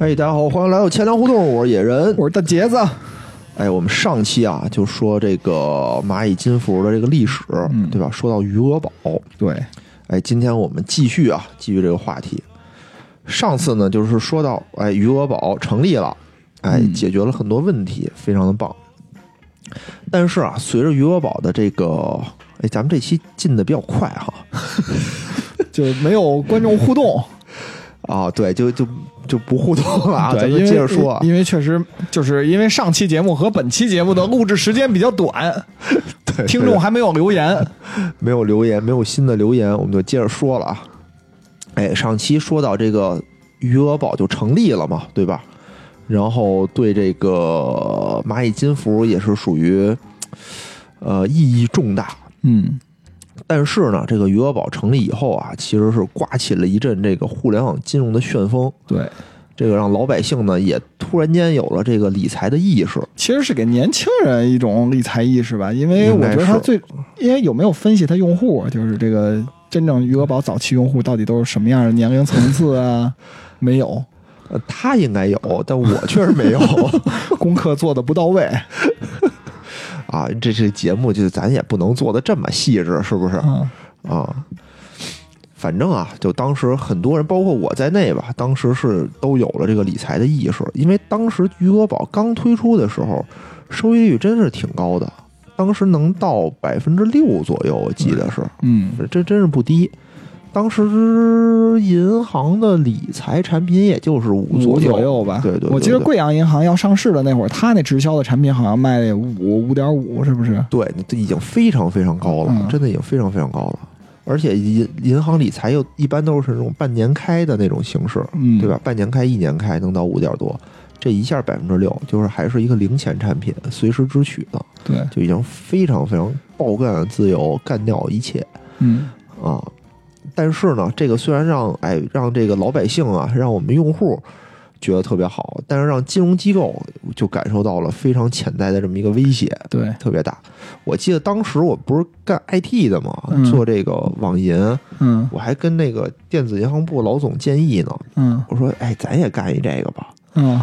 嘿，大家好，欢迎来到钱粮胡同，我是野人。我是大杰子，哎，我们上期啊就说这个蚂蚁金服的这个历史，嗯对吧？说到余额宝，对，哎，今天我们继续啊，继续这个话题。上次呢，就是说到，哎，余额宝成立了，哎，嗯解决了很多问题，非常的棒。但是啊，随着余额宝的这个，哎，咱们这期进的比较快哈，就没有观众互动，啊，对，就就就不互动了啊，咱对，们接着说啊，因为确实就是因为上期节目和本期节目的录制时间比较短，对听众还没有留言，没有留言，没有新的留言，我们就接着说了啊。哎，上期说到这个余额宝就成立了嘛，对吧？然后对这个蚂蚁金服也是属于呃意义重大。嗯，但是呢，这个余额宝成立以后啊，其实是刮起了一阵这个互联网金融的旋风，对，这个让老百姓呢也突然间有了这个理财的意识。其实是给年轻人一种理财意识吧，因为我觉得他最，因为有没有分析他用户，就是这个真正余额宝早期用户到底都是什么样的年龄层次啊？没有，呃，他应该有，但我确实没有。功课做的不到位，啊，这这节目就咱也不能做的这么细致，是不是？嗯啊，反正啊，就当时很多人，包括我在内吧，当时是都有了这个理财的意识，因为当时余额宝刚推出的时候，收益率真是挺高的，当时能到百分之六左右，我记得是，嗯，这真是不低。当时银行的理财产品也就是五五左左右吧。对对对我记得贵阳银行要上市的那会儿，它那直销的产品好像卖五五点五，是不是？对，这已经非常非常高了，嗯真的已经非常非常高了。而且银银行理财又一般都是那种半年开的那种形式，嗯，对吧？？半年开、一年开能到五点多，这一下百分之六，就是还是一个零钱产品，随时支取的，对，就已经非常非常爆干自由，干掉一切嗯啊！但是呢，这个虽然让哎让这个老百姓啊，让我们用户觉得特别好，但是让金融机构就感受到了非常潜在的这么一个威胁。对，特别大。我记得当时我不是干 IT 的嘛，嗯做这个网银，嗯我还跟那个电子银行部老总建议呢。嗯我说：“哎，咱也干一这个吧。嗯，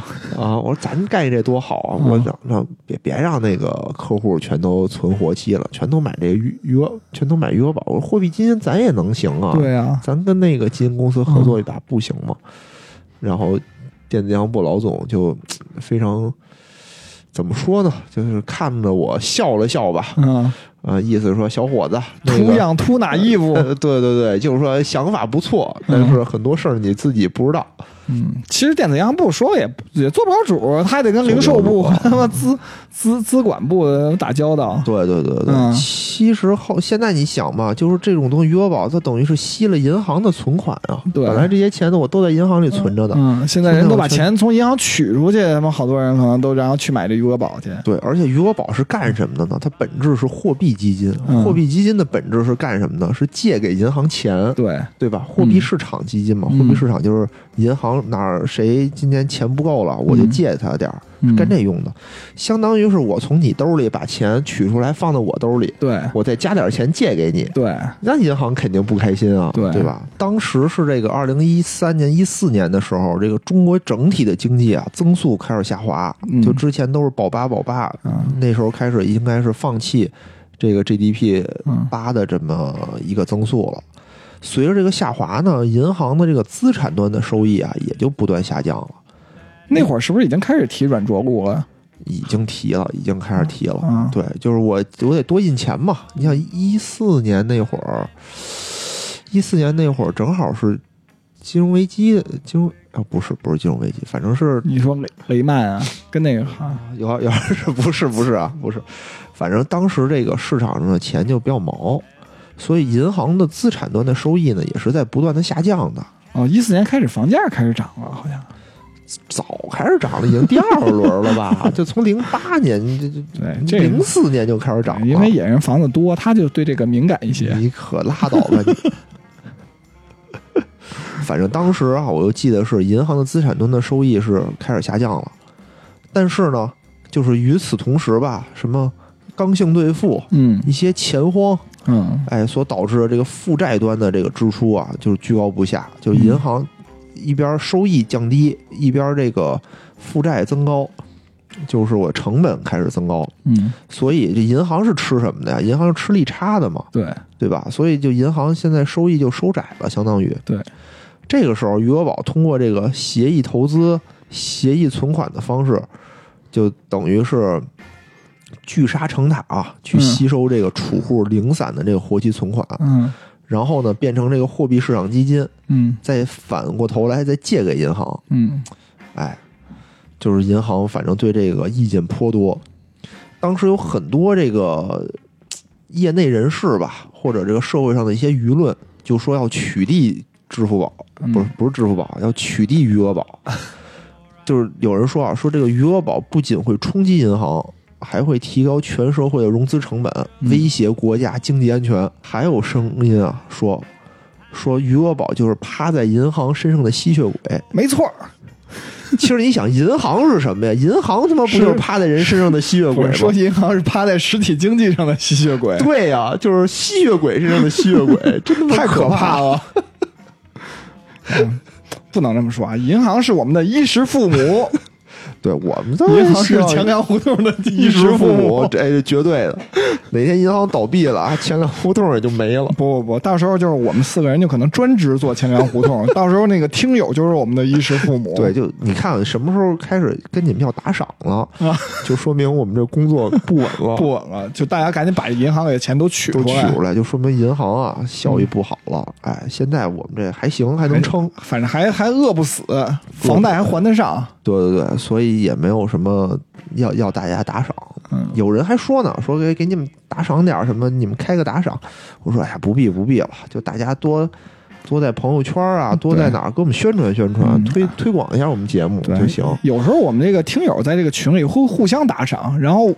啊，我说咱干这多好啊！嗯我想让别别让那个客户全都存活期了，全都买这个余余额，全都买余额宝。我说货币基金咱也能行啊，对啊，咱跟那个基金公司合作一把不行吗？然后电子银行部老总就非常怎么说呢？就是看着我笑了笑吧，嗯，啊，意思是说小伙子，那个图样图哪衣服？呃，对对对，就是说想法不错，但是很多事儿你自己不知道。嗯，其实电子银行部说也也做不了主，他还得跟零售部和他妈资资资管部打交道。对对对对，嗯其实后现在你想嘛，就是这种东西，余额宝它等于是吸了银行的存款啊。对本来这些钱呢，我都在银行里存着的。嗯，现在人都把钱从银行取出去，他妈好多人可能都然后去买这余额宝去。对，而且余额宝是干什么的呢？它本质是货币基金，嗯货币基金的本质是干什么的？是借给银行钱，对，对吧？货币市场基金嘛，嗯货币市场就是银行哪儿谁今年钱不够了，我就借他点儿，干这用的。相当于是我从你兜里把钱取出来放到我兜里，对我再加点钱借给你。对，那银行肯定不开心啊，对吧？当时是这个二零一三年、一四年的时候，这个中国整体的经济啊增速开始下滑，嗯就之前都是保八保八，嗯那时候开始应该是放弃这个 GDP 嗯八的这么一个增速了。随着这个下滑呢，银行的这个资产端的收益啊也就不断下降了，那会儿是不是已经开始提软着陆了？已经提了，已经开始提了。嗯对，就是我我得多印钱嘛。你想一四年那会儿，一四年那会儿正好是金融危机的金融啊，不是不是金融危机，反正是你说雷雷曼啊，跟那个啊，有有是 不是不是啊不是，反正当时这个市场上的钱就比较毛，所以银行的资产端的收益呢也是在不断的下降的。哦，一四年开始房价开始涨了，好像。早开始涨了，已经第二轮了吧？就从零八年这对，这零四年就开始涨了，因为野人房子多，他就对这个敏感一些。你可拉倒吧你！反正当时啊，我就记得是银行的资产端的收益是开始下降了，但是呢，就是与此同时吧，什么刚性兑付、嗯一些钱荒，嗯哎，所导致的这个负债端的这个支出啊，就是居高不下，就是银行一边收益降低，一边这个负债增高，就是我成本开始增高，嗯，所以这银行是吃什么的呀？银行是吃利差的嘛，对对吧？所以就银行现在收益就收窄了，相当于对。这个时候，余额宝通过这个协议投资、协议存款的方式，就等于是聚沙成塔啊，去嗯吸收这个储户零散的这个活期存款，嗯然后呢，变成这个货币市场基金，嗯再反过头来再借给银行。嗯哎，就是银行反正对这个意见颇多。当时有很多这个业内人士吧，或者这个社会上的一些舆论，就说要取缔支付宝，嗯不是不是支付宝，要取缔余额宝。就是有人说啊，说这个余额宝不仅会冲击银行，还会提高全社会的融资成本，嗯威胁国家经济安全。还有声音啊，说说余额宝就是趴在银行身上的吸血鬼。没错儿，其实你想，银行是什么呀？银行他妈不就是趴在人身上的吸血鬼吗说？银行是趴在实体经济上的吸血鬼，对呀、就是吸血鬼身上的吸血鬼，真的太可怕怕！了。嗯不能这么说啊！银行是我们的衣食父母，对我们都银行是钱粮胡同的衣衣食父母母，。这绝对的。哪天银行倒闭了啊，钱粮胡同也就没了。不不不，到时候就是我们四个人就可能专职做钱粮胡同，到时候那个听友就是我们的衣食父母。对，就你看什么时候开始跟你们要打赏了，啊，就说明我们这工作不稳了，不稳了，就大家赶紧把银行里的钱都取出来。取出来，就说明银行啊效益不好了。哎，现在我们这还行，还能撑。反正还还饿不死，房贷还还得上。对对对，所以也没有什么要要大家打赏。嗯，有人还说呢，说给给你们打赏点儿什么，你们开个打赏。我说哎呀，不必不必了，就大家多多在朋友圈啊，多在哪儿给我们宣传宣传，嗯推推广一下我们节目对就行。有时候我们这个听友在这个群里互互相打赏，然后，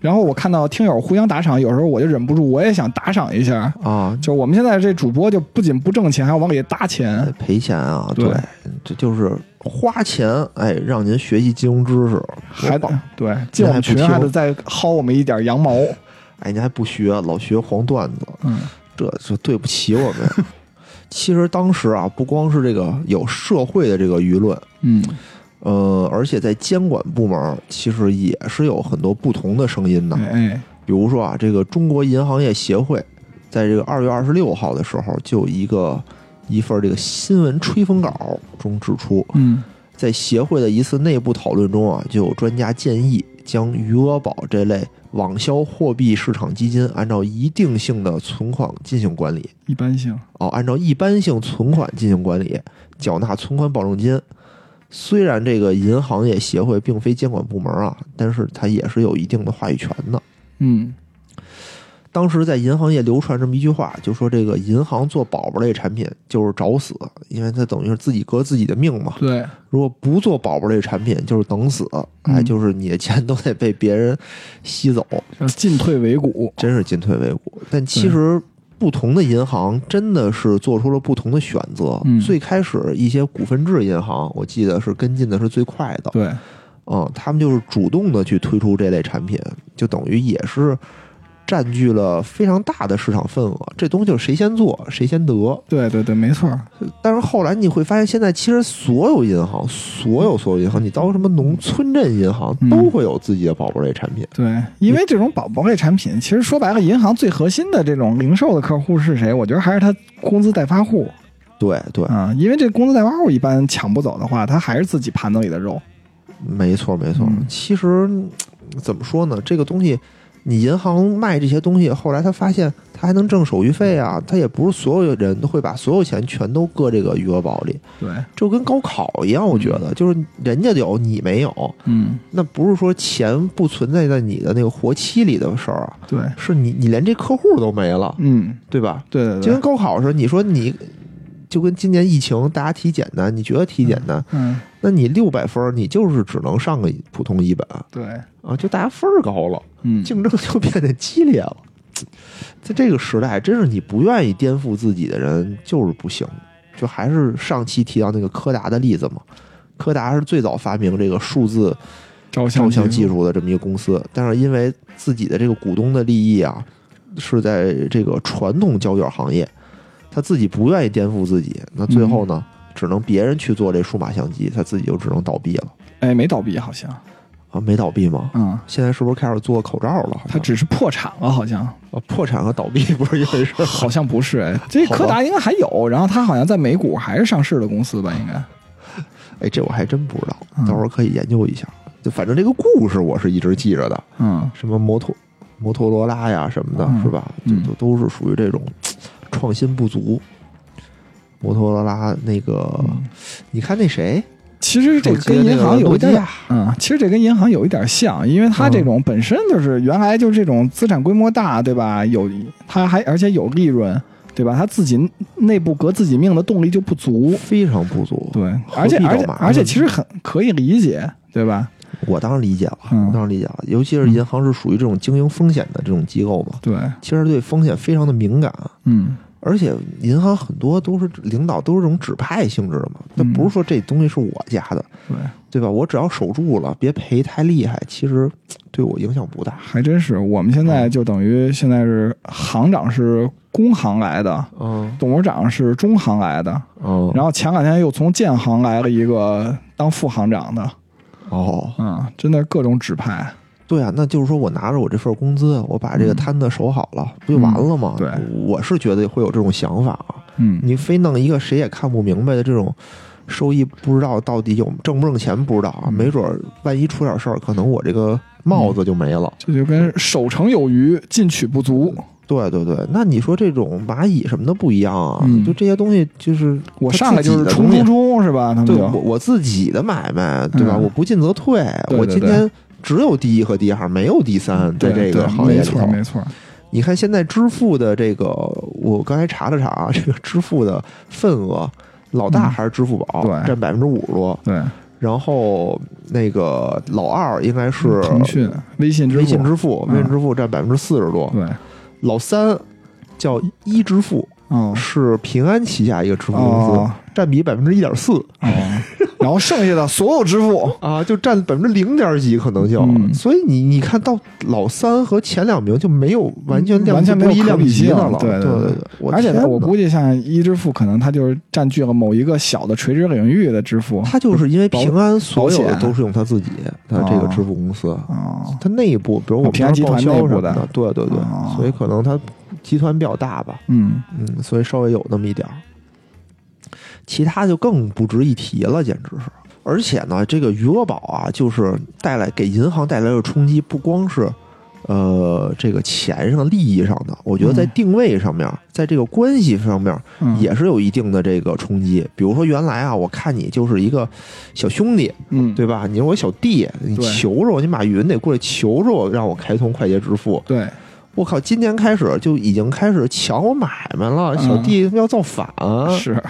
然后我看到听友互相打赏，有时候我就忍不住，我也想打赏一下。啊，就我们现在这主播就不仅不挣钱，还要往里搭钱。赔钱啊，对对，这就是花钱，哎，让您学习金融知识，还得对进我们群还得再薅我们一点羊毛。哎，您还不学，老学黄段子，嗯。这这对不起我们。其实当时啊，不光是这个有社会的这个舆论，嗯。呃，而且在监管部门其实也是有很多不同的声音的。哎哎。比如说啊，这个中国银行业协会在这个二月二十六号的时候，就有一个一份这个新闻吹风稿中指出，嗯在协会的一次内部讨论中啊，就有专家建议将余额宝这类网销货币市场基金按照一定性的存款进行管理。一般性。哦，按照一般性存款进行管理，缴纳存款保证金。虽然这个银行业协会并非监管部门啊，但是它也是有一定的话语权的。嗯当时在银行业流传这么一句话，就说这个银行做宝宝类产品就是找死，因为它等于是自己革自己的命嘛。对，如果不做宝宝类产品，就是等死，哎，嗯就是你的钱都得被别人吸走，叫进退维谷。真是进退维谷。但其实不同的银行真的是做出了不同的选择。嗯最开始一些股份制银行，我记得是跟进的是最快的，对，嗯，他们就是主动的去推出这类产品，就等于也是占据了非常大的市场份额。这东西就是谁先做谁先得。对对对，没错儿。但是后来你会发现，现在其实所有银行，所有所有银行，你到什么农村镇银行嗯都会有自己的宝宝类产品。对，因为这种宝宝类产品，其实说白了，银行最核心的这种零售的客户是谁？我觉得还是他工资代发户对对，啊、因为这工资代发户一般抢不走的话，他还是自己盘子里的肉。没错没错。嗯其实嗯怎么说呢？这个东西，你银行卖这些东西，后来他发现他还能挣手续费啊，他也不是所有人都会把所有钱全都搁这个余额宝里，对，就跟高考一样，我觉得就是人家有你没有，嗯，那不是说钱不存在在你的那个活期里的事儿啊，对，是你你连这客户都没了，嗯，对吧？对对就跟，高考似的，你说你就跟今年疫情大家体检单，你觉得体检单，嗯，那你六百分，你就是只能上个普通一本对，啊，就大家分儿高了，嗯，竞争就变得激烈了。在这个时代，真是你不愿意颠覆自己的人就是不行。就还是上期提到那个柯达的例子嘛，柯达是最早发明这个数字照照相技技，术的这么一个公司，但是因为自己的这个股东的利益啊，是在这个传统胶卷行业，他自己不愿意颠覆自己，那最后呢，只能别人去做这数码相机，他自己就只能倒闭了哎，没倒闭好像，啊？没倒闭吗？嗯，现在是不是开始做口罩了？好像它只是破产了，好像，啊破产和倒闭 不是一回事儿。好像不是，哎，这柯达应该还有，然后它好像在美股还是上市的公司吧，应该，哎，这我还真不知道，嗯到时候可以研究一下。就反正这个故事我是一直记着的，嗯什么摩托摩托罗拉呀什么的，嗯是吧？就嗯都都是属于这种 创新不足。摩托罗拉那个，嗯你看那谁，其实这跟银行有一点亚，嗯，其实这跟银行有一点像，因为它这种本身就是原来就是这种资产规模大，对吧？有它还而且有利润，对吧？它自己内部革自己命的动力就不足，非常不足。对，而且而且而且其实很可以理解，对吧？我当然理解了，嗯我当然理解了。尤其是银行是属于这种经营风险的这种机构嘛，对，其实对风险非常的敏感。嗯而且银行很多都是领导都是这种指派性质的嘛，那嗯不是说这东西是我家的，对，对吧？我只要守住了，别赔太厉害，其实对我影响不大。还真是。我们现在就等于现在是行长是工行来的，嗯董事长是中行来的，嗯，然后前两天又从建行来了一个当副行长的，哦，嗯，真的各种指派。对啊，那就是说我拿着我这份工资，我把这个摊子守好了，不就完了吗？嗯对我是觉得会有这种想法啊。嗯，你非弄一个谁也看不明白的这种收益，不知道到底有挣不挣钱，不知道啊。嗯没准儿万一出点事儿，可能我这个帽子就没了。这就跟守成有余，进取不足。对对对，那你说这种蚂蚁什么的不一样啊？嗯就这些东西，就是我上来就是冲冲冲，是吧？他们对我我自己的买卖，对吧？嗯我不进则退，对对对我今天只有第一和第二，没有第三，在这个行业里头。没错。你看现在支付的这个，我刚才查了查啊，这个支付的份额，老大嗯还是支付宝，对占百分之五十多。对，然后那个老二应该是腾讯、微信支付、微信支付，嗯微信支付占百分之四十多。对，老三叫一支付，哦是平安旗下一个支付公司，哦。占比百分之一点四。哦，然后剩下的所有支付，啊，就占百分之零点几，可能就。嗯。所以你你看到老三和前两名就没有完全量完全没有可比性了。对对对而且呢，我估计像一支付，可能它就是占据了某一个小的垂直领域的支付。它就是因为平安所有的都是用它自己的这个支付公司，啊，它内部，比如我们平安集团内部的对对对，哦。所以可能它集团比较大吧，嗯嗯，所以稍微有那么一点儿。其他就更不值一提了，简直是。而且呢，这个余额宝啊，就是带来给银行带来的冲击，不光是呃这个钱上利益上的，我觉得在嗯定位上面，在这个关系上面嗯，也是有一定的这个冲击。比如说原来啊，我看你就是一个小兄弟，嗯，对吧？你是我小弟，你求着我，你马云得过来求着我，让我开通快捷支付。对，我靠，今年开始就已经开始抢我买卖了，小弟要造反、嗯是，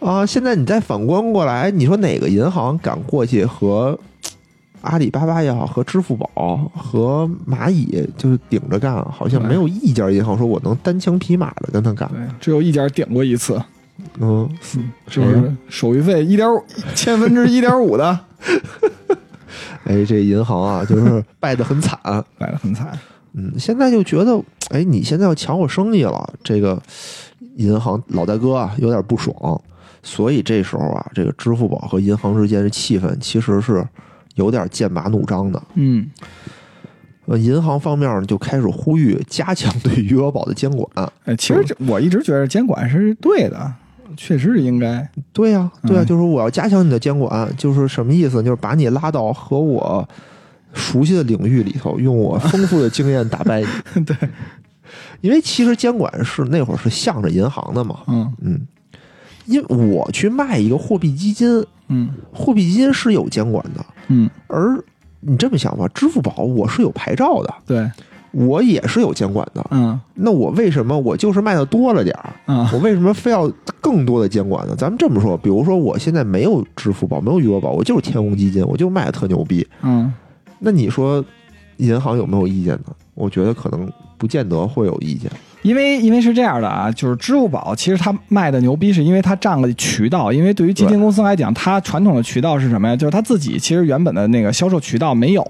啊！现在你再反观过来，你说哪个银行敢过去和 阿里巴巴也好，和支付宝和蚂蚁就是顶着干？好像没有一家银行说我能单枪匹马的跟他干。对，只有一家点过一次，嗯，是不是手续费一点五 千分之一点五的，哎，这银行啊，就是败得很惨。败得很惨。嗯，现在就觉得，哎，你现在要抢我生意了，这个银行老大哥啊有点不爽，所以这时候啊，这个支付宝和银行之间的气氛其实是有点剑拔弩张的。嗯呃，银行方面就开始呼吁加强对余额宝的监管。哎，其实这我一直觉得监管是对的，确实是应该。对呀、对呀、嗯就是我要加强你的监管，就是什么意思？就是把你拉到和我熟悉的领域里头，用我丰富的经验打败你。对，因为其实监管是那会儿是向着银行的嘛，嗯。嗯，因为我去卖一个货币基金，嗯。货币基金是有监管的，嗯，而你这么想吧，支付宝我是有牌照的，对，我也是有监管的。嗯。那我为什么我就是卖的多了点儿，嗯。我为什么非要更多的监管呢？咱们这么说，比如说我现在没有支付宝，没有余额宝，我就是天弘基金，我就卖的特牛逼。嗯，那你说银行有没有意见呢？我觉得可能不见得会有意见。因为因为是这样的啊，就是支付宝其实它卖的牛逼，是因为它占了渠道。因为对于基金公司来讲，它传统的渠道是什么呀？就是它自己其实原本的那个销售渠道没有，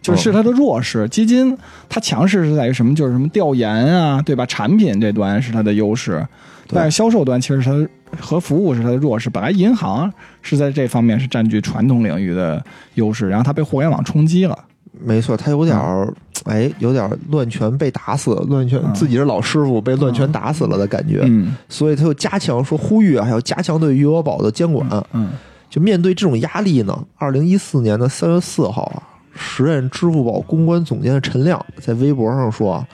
就是是它的弱势。基金它强势是在于什么？就是什么调研啊，对吧？产品这端是它的优势，但是销售端其实它和服务是它的弱势。本来银行是在这方面是占据传统领域的优势，然后它被互联网冲击了。没错，他有点儿，哎，有点儿乱拳被打死，乱拳嗯自己是老师傅被乱拳打死了的感觉，嗯所以他又加强说呼吁啊，还要加强对余额宝的监管。嗯就面对这种压力呢，二零一四年的三月四号啊，时任支付宝公关总监的陈亮在微博上说啊，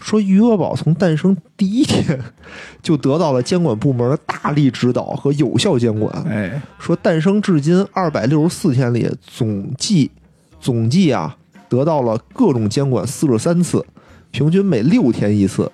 说余额宝从诞生第一天 就得到了监管部门的大力指导和有效监管。哎说诞生至今二百六十四天里，总计总计啊得到了各种监管四十三次，平均每六天一次，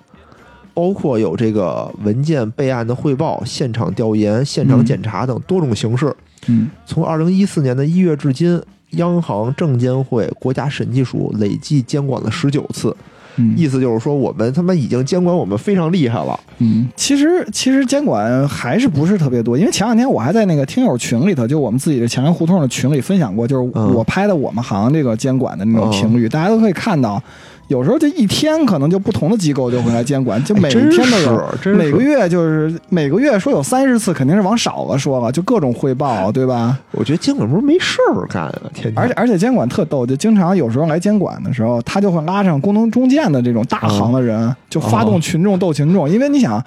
包括有这个文件备案的汇报、现场调研、现场检查等多种形式。嗯从二零一四年的一月至今，央行、证监会、国家审计署累计监管了十九次，嗯意思就是说我们他妈已经监管我们非常厉害了。嗯，其实其实监管还是不是特别多，因为前两天我还在那个听友群里头，就我们自己的前沿胡同的群里分享过，就是嗯我拍的我们行这个监管的那种频率，大家都可以看到。有时候就一天可能就不同的机构就会来监管，就每天都有，每个月就是每个月说有三十次，肯定是往少了说了，就各种汇报，对吧？我觉得监管不是没事儿干啊，天天。而且而且监管特逗，就经常有时候来监管的时候，他就会拉上工农中建的这种大行的人，就发动群众斗群众。因为你想，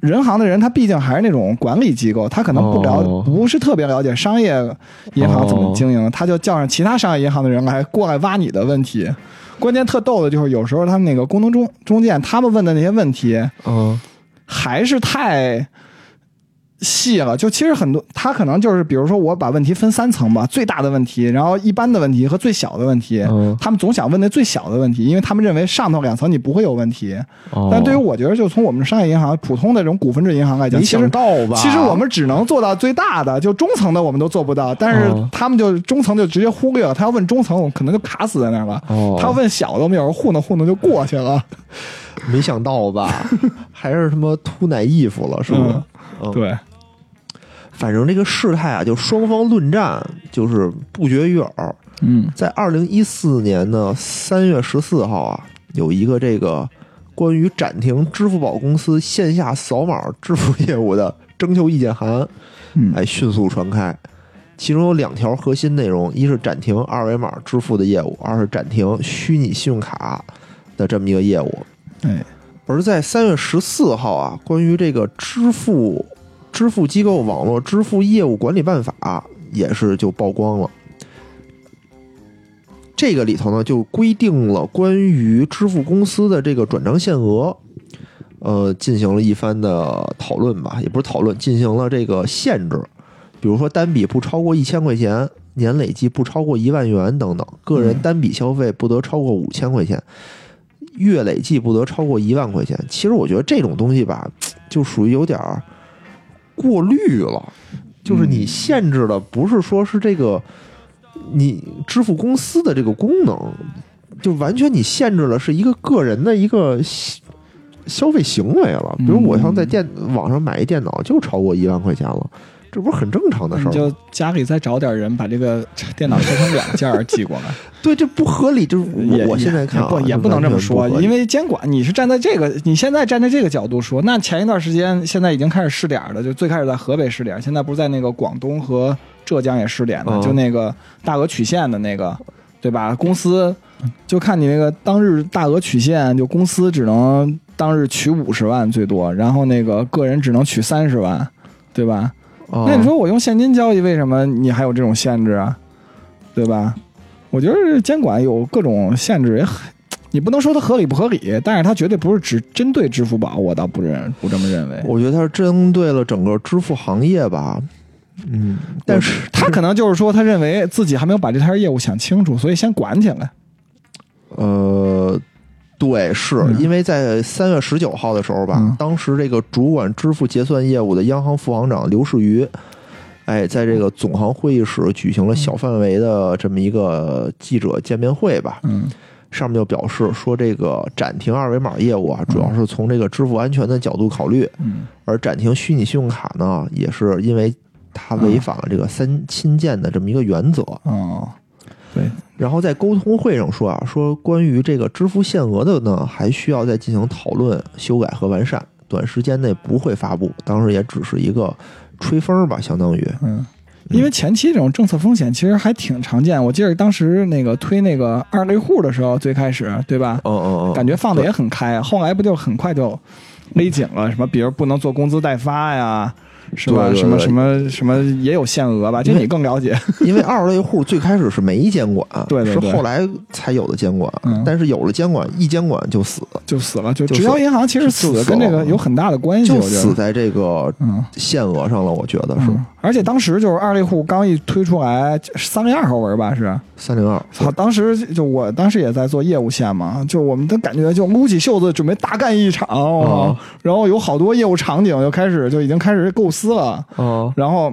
人行的人他毕竟还是那种管理机构，他可能不了、哦不是特别了解商业银行怎么经营，他就叫上其他商业银行的人来过来挖你的问题。关键特逗的就是有时候他们那个工农中中建他们问的那些问题，嗯。还是太细了。就其实很多，他可能就是，比如说我把问题分三层吧，最大的问题，然后一般的问题和最小的问题。嗯他们总想问那最小的问题，因为他们认为上头两层你不会有问题。哦但对于我觉得，就从我们商业银行、普通的这种股份制银行来讲，没其实想到吧？其实我们只能做到最大的，就中层的我们都做不到，但是哦他们就中层就直接忽略了。他要问中层，我们可能就卡死在那儿了。哦他要问小的，我们有时候糊弄糊弄就过去了。没想到吧？还是什么秃奶衣服了，是不是？嗯嗯，对，反正这个事态啊，就双方论战就是不绝于耳。嗯在二零一四年的三月十四号啊，有一个这个关于暂停支付宝公司线下扫码支付业务的征求意见函，嗯哎，迅速传开。其中有两条核心内容：一是暂停二维码支付的业务，二是暂停虚拟信用卡的这么一个业务。哎而在三月十四号啊，关于这个支付支付机构网络支付业务管理办法也是就曝光了。这个里头呢，就规定了关于支付公司的这个转账限额，呃，进行了一番的讨论吧，也不是讨论，进行了这个限制。比如说单笔不超过一千块钱，年累计不超过一万元等等，个人嗯单笔消费不得超过五千块钱。月累计不得超过一万块钱。其实我觉得这种东西吧，就属于有点儿过滤了，就是你限制的不是说是这个你支付公司的这个功能，就完全你限制了是一个个人的一个消消费行为了。比如我像在电网上买一电脑就超过一万块钱了，这不是很正常的事儿？你就家里再找点人把这个 电脑拆成两件儿寄过来，对，这不合理。就是我我现在看、啊、也不也不能这么说，因为为监管你是站在这个，你现在站在这个角度说，那前一段时间现在已经开始试点了，就最开始在河北试点，现在不是在那个广东和浙江也试点了，嗯就那个大额取现的那个，对吧？公司就看你那个当日大额取现，就公司只能当日取五十万最多，然后那个个人只能取三十万，对吧？哦那你说我用现金交易，为什么你还有这种限制啊？对吧？我觉得监管有各种限制，也很，你不能说它合理不合理，但是它绝对不是只针对支付宝，我倒不认不这么认为。我觉得它是针对了整个支付行业吧。嗯，但是他可能就是说，他认为自己还没有把这摊业务想清楚，所以先管起来。呃，对，是、嗯。因为在三月十九号的时候吧，嗯。当时这个主管支付结算业务的央行副行长刘士余，哎，在这个总行会议室举行了小范围的这么一个记者见面会吧。嗯。上面就表示说，这个暂停二维码业务啊，主要是从这个支付安全的角度考虑，嗯。而暂停虚拟信用卡呢，也是因为它违反了这个三亲建的这么一个原则。哦，对，然后在沟通会上说啊，说关于这个支付限额的呢，还需要再进行讨论、修改和完善。短时间内不会发布，当时也只是一个吹风吧，相当于。嗯，因为前期这种政策风险其实还挺常见。我记得当时那个推那个二类户的时候，最开始对吧？嗯嗯嗯，感觉放的也很开，后来不就很快就勒紧了？什么，比如不能做工资代发呀？是吧？什么什么什么也有限额吧？这你更了解。因为二类户最开始是没监管，对对对是后来才有的监管。嗯但是有了监管，一监管就死，就死了，就就直销银行其实死死了跟这个有很大的关系，就。死在这个嗯，限额上了。我觉得是嗯而且当时就是二类户刚一推出来，三零二号文吧是。三零二。操！当时就我当时也在做业务线嘛，就我们的感觉就撸起袖子准备大干一场，哦然后有好多业务场景就开始就已经开始构思了，哦，然后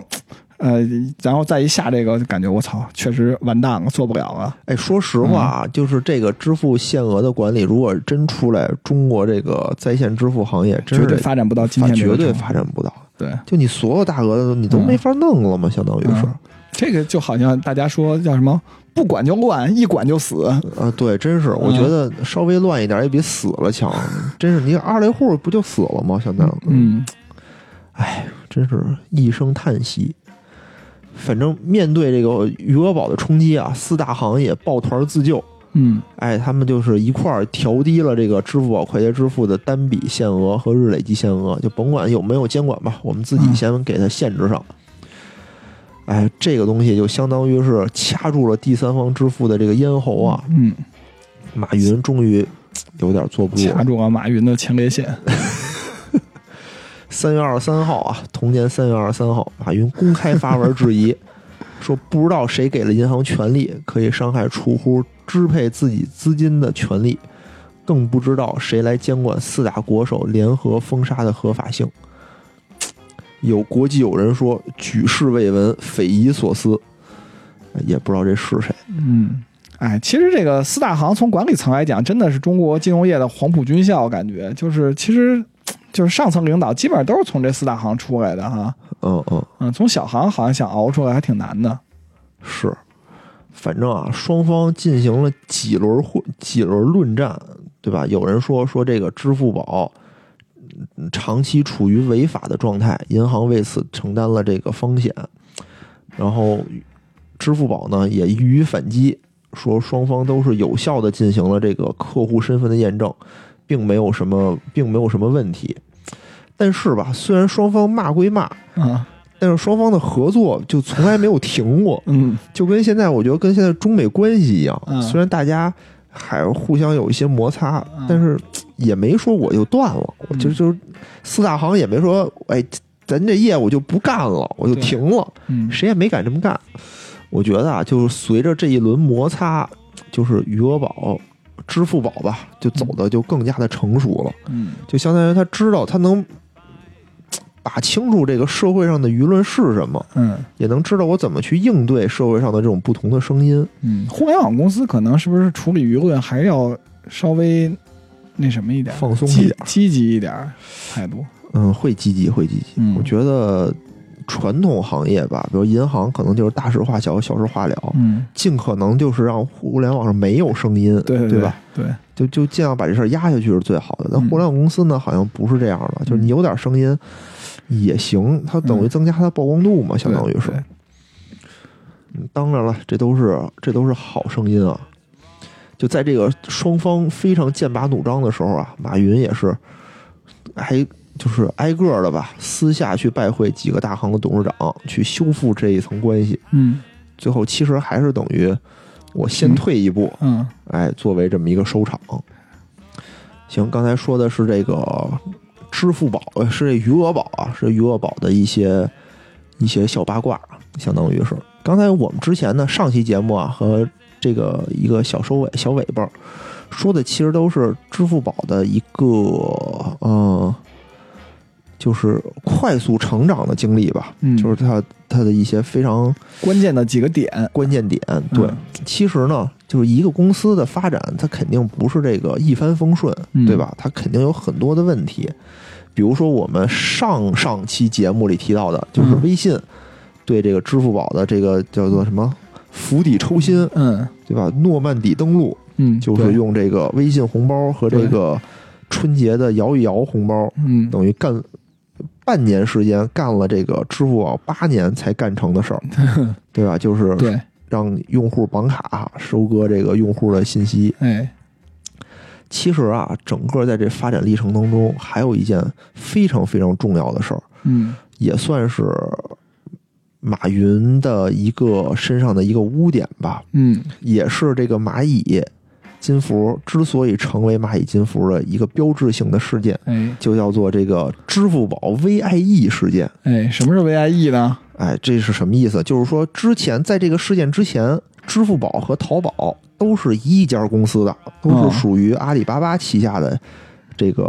呃，然后再一下这个，就感觉我操，确实完蛋了，做不了了。哎，说实话啊，嗯就是这个支付限额的管理，如果真出来，中国这个在线支付行业真是绝对发展不到今天绝对发展不到。对，就你所有大额的，你都嗯没法弄了嘛，相当于是。嗯这个就好像大家说叫什么，不管就乱，一管就死。啊，对，真是，我觉得稍微乱一点也比死了强。真是，你二类户不就死了吗？相当于，嗯哎，真是一声叹息。反正面对这个余额宝的冲击啊，四大行业抱团自救。嗯哎，他们就是一块儿调低了这个支付宝快捷支付的单笔限额和日累计限额，就甭管有没有监管吧，我们自己嗯先给它限制上。哎，这个东西就相当于是掐住了第三方支付的这个咽喉啊！嗯，马云终于有点坐不住了。掐住了马云的前列腺。三月二十三号啊，同年三月二十三号，马云公开发文质疑，说不知道谁给了银行权利，可以伤害储户支配自己资金的权利，更不知道谁来监管四大国手联合封杀的合法性。有国际友人说举世未闻，匪夷所思，也不知道这是谁。嗯，哎，其实这个四大行从管理层来讲，真的是中国金融业的黄埔军校，感觉就是其实就是上层领导基本上都是从这四大行出来的哈。嗯嗯，嗯，从小行好像想熬出来还挺难的。是，反正啊，双方进行了几轮混几轮论战，对吧？有人说说这个支付宝嗯长期处于违法的状态，银行为此承担了这个风险。然后，支付宝呢也予以反击，说双方都是有效的进行了这个客户身份的验证，并没有什么并没有什么问题。但是吧，虽然双方骂归骂，啊，但是双方的合作就从来没有停过。嗯。就跟现在我觉得跟现在中美关系一样，嗯。虽然大家还互相有一些摩擦，嗯。但是也没说我就断了，我就嗯。就是四大行也没说，哎，咱这业务就不干了，我就停了，嗯。谁也没敢这么干。我觉得啊，就是随着这一轮摩擦，就是余额宝、支付宝吧，就走的就更加的成熟了，嗯就相当于他知道他能。把清楚这个社会上的舆论是什么，嗯也能知道我怎么去应对社会上的这种不同的声音。嗯，互联网公司可能是不是处理舆论还要稍微那什么一点，放松一点积极一点态度。嗯，会积极，会积极。嗯我觉得传统行业吧，比如银行，可能就是大事化小，小事化了，嗯，尽可能就是让互联网上没有声音，对对对吧？？对，就就尽量把这事儿压下去是最好的。那嗯互联网公司呢，好像不是这样的，就是你有点声音也行，它等于增加它的曝光度嘛，相当于是。嗯当然了，这都是这都是好声音啊。就在这个双方非常剑拔弩张的时候啊，马云也是还就是挨个儿的吧，私下去拜会几个大行的董事长，去修复这一层关系。嗯最后其实还是等于我先退一步，嗯哎，作为这么一个收场。行，刚才说的是这个支付宝，呃是这余额宝啊，是余额宝的一些一些小八卦，相当于是。刚才我们之前呢上期节目啊和这个一个小收尾小尾巴说的，其实都是支付宝的一个呃，就是快速成长的经历吧，嗯。就是他他的一些非常关键的几个点，关键点。对，嗯。其实呢，就是一个公司的发展，它肯定不是这个一帆风顺，嗯。对吧？它肯定有很多的问题。比如说我们上上期节目里提到的，就是嗯微信对这个支付宝的这个叫做什么釜底抽薪，嗯。对吧？诺曼底登陆嗯，就是用这个微信红包和这个春节的摇一摇红包，嗯，等于干半年时间干了这个支付宝八年才干成的事儿，对吧？就是对，让用户绑卡，收割这个用户的信息。哎，其实啊，整个在这发展历程当中，还有一件非常非常重要的事儿，嗯。也算是马云的一个身上的一个污点吧，嗯。也是这个蚂蚁金服之所以成为蚂蚁金服的一个标志性的事件，哎就叫做这个支付宝 VIE 事件。哎，什么是 VIE 呢？哎，这是什么意思？就是说，之前在这个事件之前，支付宝和淘宝都是一家公司的，都哦是属于阿里巴巴旗下的这个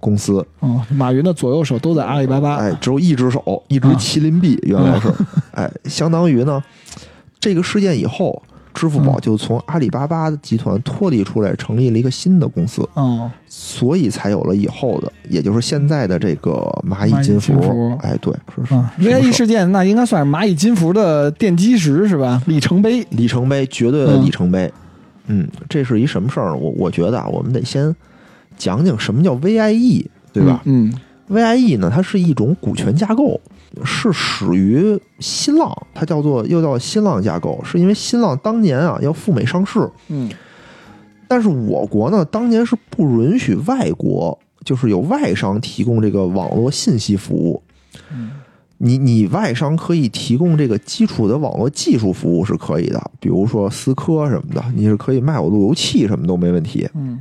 公司。哦，马云的左右手都在阿里巴巴。哎，只有一只手，一只啊麒麟臂，原来是。哎，相当于呢，这个事件以后，支付宝嗯就从阿里巴巴集团脱离出来，成立了一个新的公司，嗯，所以才有了以后的，也就是现在的这个蚂蚁金服。金服哎，对，是是啊，VIE 事儿事件那应该算是蚂蚁金服的奠基石是吧？里程碑。里程碑，绝对的嗯里程碑。嗯，这是一什么事儿？我我觉得啊，我们得先讲讲什么叫 VIE，对吧、嗯 VIE 呢，它是一种股权架构，是始于新浪，它叫做又叫新浪架构，是因为新浪当年啊要赴美上市，嗯但是我国呢当年是不允许外国，就是有外商提供这个网络信息服务。嗯你你外商可以提供这个基础的网络技术服务是可以的，比如说思科什么的，你是可以卖我路由器什么都没问题。嗯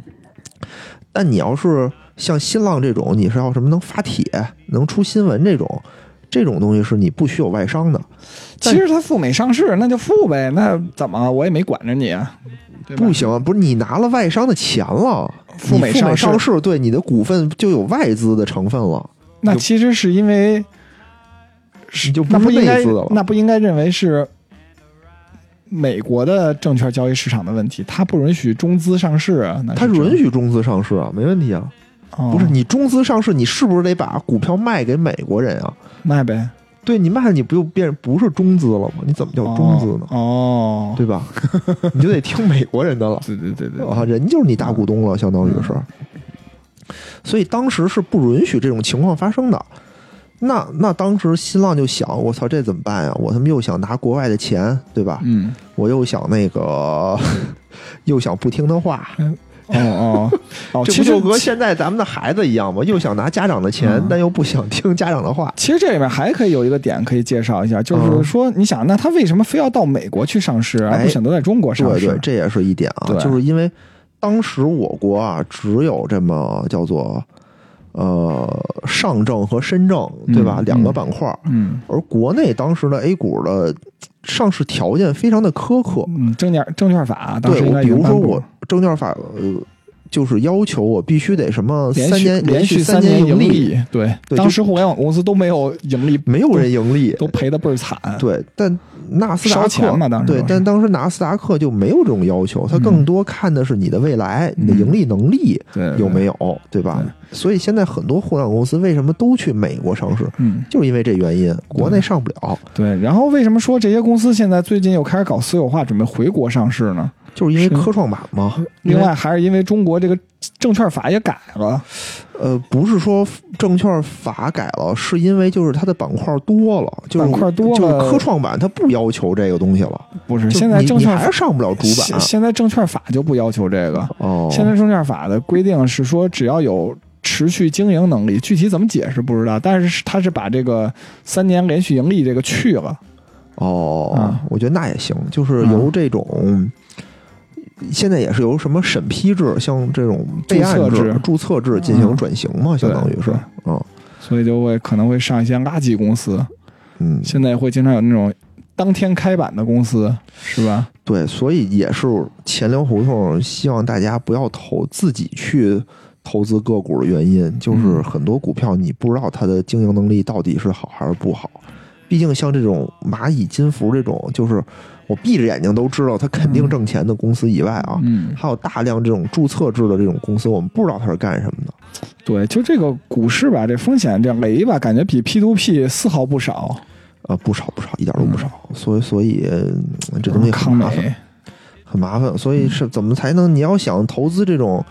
但你要是像新浪这种，你是要什么能发帖、能出新闻这种，这种东西是你不许有外商的。其实它赴美上市，那就赴呗，那怎么我也没管着你啊，不行，不是你拿了外商的钱了，赴美你赴美上市上市，对你的股份就有外资的成分了，那其实是因为是就不是那不应该内资的了。那不应该认为是美国的证券交易市场的问题，它不允许中资上市啊，它允许中资上市啊，没问题啊。哦不是你中资上市，你是不是得把股票卖给美国人啊？卖呗，对你卖了，你不就变不是中资了吗？你怎么叫中资呢？哦，对吧？你就得听美国人的了 对对对对，啊，人就是你大股东了，相当于是。所以当时是不允许这种情况发生的。那那当时新浪就想，我操，这怎么办呀？我他妈又想拿国外的钱，对吧？嗯，我又想那个，又想不听他话，哦哦哦，这其实不就和现在咱们的孩子一样吗？又想拿家长的钱，嗯但又不想听家长的话。其实这里面还可以有一个点可以介绍一下，就是嗯说，你想，那他为什么非要到美国去上市，而哎不选择在中国上市？对对，这也是一点啊，对就是因为当时我国啊只有这么叫做呃上证和深证，对吧？嗯两个板块儿，嗯而国内当时的 A 股的上市条件非常的苛刻。嗯，证券证券法当时应该比如说我证券法呃，就是要求我必须得什么三年连续三年盈利，，对，对当时互联网公司都没有盈利，没有人盈利，都赔的倍儿惨。对，但纳斯达克嘛当时。对但当时纳斯达克就没有这种要求，它嗯。更多看的是你的未来，你的盈利能力有没有，对。吧？所以现在很多互联网公司为什么都去美国上市，嗯，就是因为这原因，国内上不了，对。然后为什么说这些公司现在最近又开始搞私有化，准备回国上市呢？就是因为科创板嘛。另外，还是因为中国这个证券法也改了，呃，不是说证券法改了，是因为就是它的板块多了，就是板块多了就是科创板它不要求这个东西了，不是？现在证券还是上不了主板现现在证券法就不要求这个，哦。现在证券法的规定是说，只要有持续经营能力，具体怎么解释不知道，但是它是把这个三年连续盈利这个去了。哦，啊我觉得那也行，就是由这种。现在也是由什么审批制，像这种备案制注册制。进行转型嘛，相当于是，嗯。所以就会可能会上一些垃圾公司，嗯，现在会经常有那种当天开板的公司，是吧？对，所以也是钱粮胡同希望大家不要投自己去投资个股的原因，就是嗯。很多股票你不知道它的经营能力到底是好还是不好。毕竟像这种蚂蚁金服这种，就是我闭着眼睛都知道它肯定挣钱的公司以外啊，嗯，还有大量这种注册制的这种公司，我们不知道它是干什么的。对，就这个股市吧，这风险这雷吧，感觉比 P to P 丝毫不少。呃，不少不少，一点都不少。所以所以嗯这东西很麻烦。很麻烦，所以是怎么才能？你要想投资这种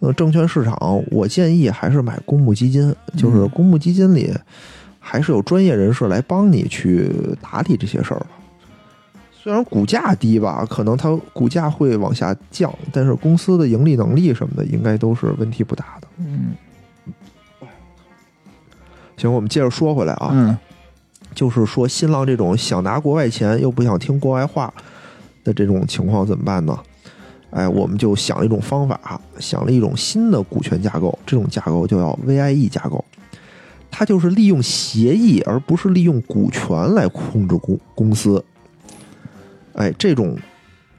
呃，证券市场我建议还是买公募基金，就是嗯公募基金里还是有专业人士来帮你去打理这些事儿的。虽然股价低吧，可能它股价会往下降，但是公司的盈利能力什么的应该都是问题不大的。嗯行，我们接着说回来啊，嗯就是说新浪这种想拿国外钱又不想听国外话的这种情况怎么办呢？哎，我们就想了一种方法，想了一种新的股权架构，这种架构就叫 VIE 架构，它就是利用协议而不是利用股权来控制公公司。哎，这种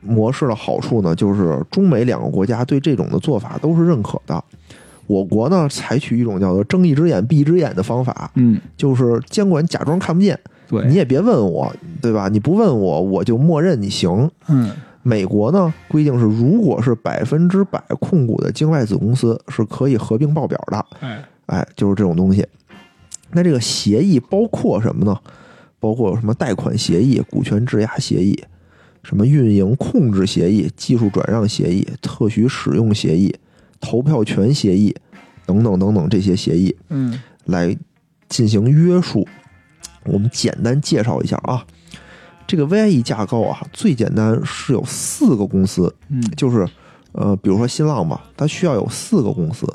模式的好处呢，就是中美两个国家对这种的做法都是认可的。我国呢，采取一种叫做睁一只眼闭一只眼的方法，嗯，就是监管假装看不见，对，你也别问我，对吧？你不问我，我就默认你行。嗯美国呢规定是，如果是百分之百控股的境外子公司是可以合并报表的，哎哎，就是这种东西。那这个协议包括什么呢？包括什么贷款协议、股权质押协议、什么运营控制协议、技术转让协议、特许使用协议、投票权协议等等等等这些协议。嗯来进行约束。我们简单介绍一下啊，这个 VIE 架构啊，最简单是有四个公司，嗯就是呃，比如说新浪吧，它需要有四个公司。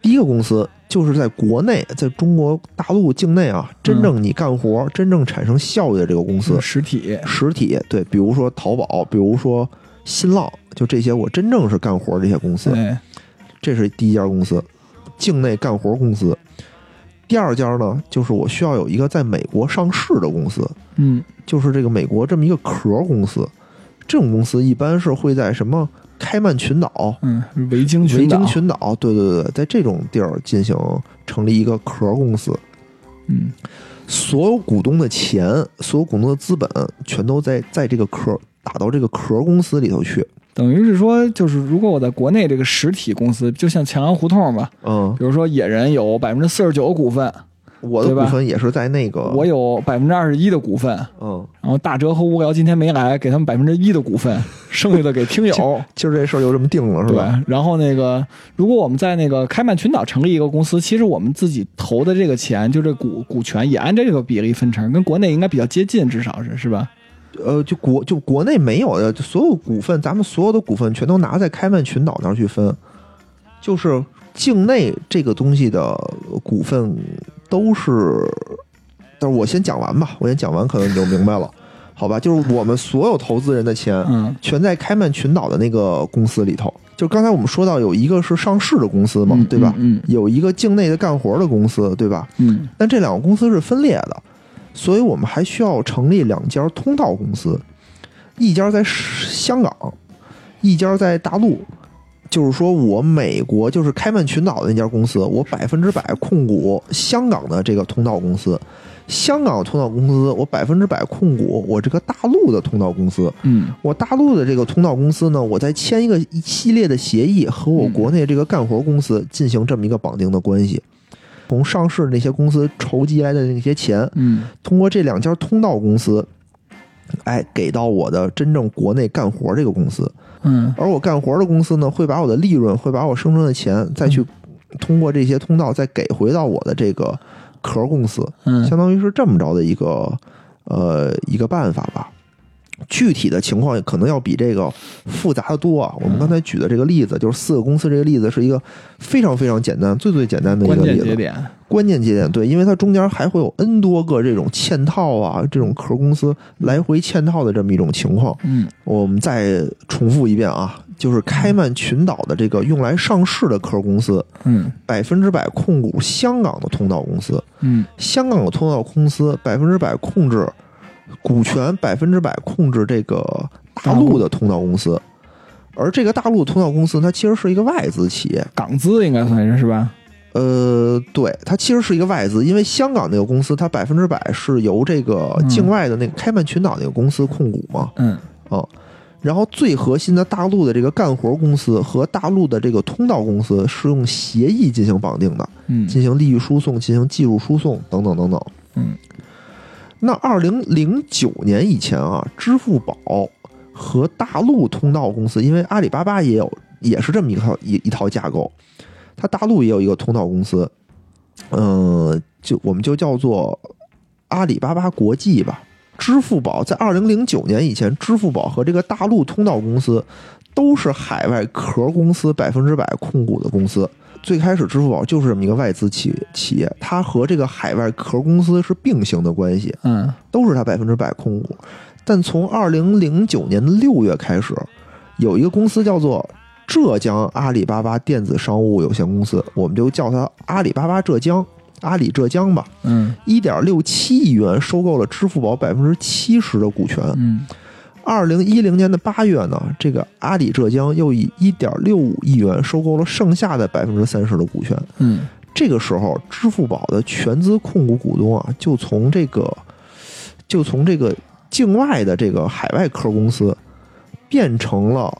第一个公司就是在国内，在中国大陆境内啊，真正你干活、真正产生效益的这个公司，实体，实体对，比如说淘宝，比如说新浪，就这些我真正是干活这些公司，对，这是第一家公司，境内干活公司。第二家呢，就是我需要有一个在美国上市的公司，嗯。就是这个美国这么一个壳公司。这种公司一般是会在什么开曼群岛、嗯，维京维群岛维京，群岛，对对对，在这种地儿进行成立一个壳公司。嗯所有股东的钱，所有股东的资本，全都在在这个壳打到这个壳公司里头去。等于是说，就是如果我在国内这个实体公司，就像强阳胡同吧，嗯，比如说野人有百分之四十九的股份，我的股份也是在那个，我有百分之二十一的股份，嗯，然后大哲和吴聊今天没来，给他们百分之一的股份，剩下的给听友。今儿这事儿就这么定了，是对吧？，然后那个，如果我们在那个开曼群岛成立一个公司，其实我们自己投的这个钱，就这股股权也按这个比例分成，跟国内应该比较接近，至少是是吧？呃，就国就国内没有的，就所有股份，咱们所有的股份全都拿在开曼群岛那儿去分，就是境内这个东西的股份都是，但是我先讲完吧，我先讲完，可能你就明白了，好吧？就是我们所有投资人的钱，嗯全在开曼群岛的那个公司里头。就刚才我们说到，有一个是上市的公司嘛，嗯对吧？嗯有一个境内的干活的公司，对吧？嗯但这两个公司是分裂的，所以我们还需要成立两家通道公司，一家在香港，一家在大陆。就是说我美国就是开曼群岛的那家公司，我百分之百控股香港的这个通道公司，香港通道公司我百分之百控股我这个大陆的通道公司，嗯。我大陆的这个通道公司呢，我再签一个一系列的协议，和我国内这个干活公司进行这么一个绑定的关系。从上市那些公司筹集来的那些钱，嗯。通过这两家通道公司，哎，给到我的真正国内干活这个公司。嗯而我干活的公司呢，会把我的利润，会把我生成的钱，再去通过这些通道再给回到我的这个壳公司。嗯相当于是这么着的一个呃一个办法吧。具体的情况可能要比这个复杂的多啊。我们刚才举的这个例子，就是四个公司这个例子，是一个非常非常简单、最最简单的一个例子。键节点，关键节点对，因为它中间还会有 N 多个这种嵌套啊，这种壳公司来回嵌套的这么一种情况。嗯我们再重复一遍啊，就是开曼群岛的这个用来上市的壳公司，嗯百分之百控股香港的通道公司。嗯香港的通道公司百分之百控制股权，百分之百控制这个大陆的通道公司，而这个大陆通道公司它其实是一个外资企业，港资应该算是是吧？呃，对，它其实是一个外资，因为香港那个公司它百分之百是由这个嗯境外的那个开曼群岛那个公司控股嘛，嗯啊。然后最核心的大陆的这个干活公司和大陆的这个通道公司是用协议进行绑定的，嗯进行利益输送、进行技术输送等等等等。嗯那二零零九年以前啊，支付宝和大陆通道公司，因为阿里巴巴也有也是这么一套一一套架构。它大陆也有一个通道公司，嗯、就我们就叫做阿里巴巴国际吧。支付宝在二零零九年以前，支付宝和这个大陆通道公司都是海外壳公司百分之百控股的公司。最开始，支付宝就是这么一个外资企企业，它和这个海外壳公司是并行的关系，嗯都是它百分之百控股。但从二零零九年的六月开始，有一个公司叫做浙江阿里巴巴电子商务有限公司，我们就叫它阿里巴巴浙江，阿里浙江吧。嗯一点六七亿元收购了支付宝百分之七十的股权。嗯二零一零年的八月呢，这个阿里浙江又以一点六五亿元收购了剩下的百分之三十的股权。嗯这个时候，支付宝的全资控股股东啊，就从这个就从这个境外的这个海外壳公司，变成了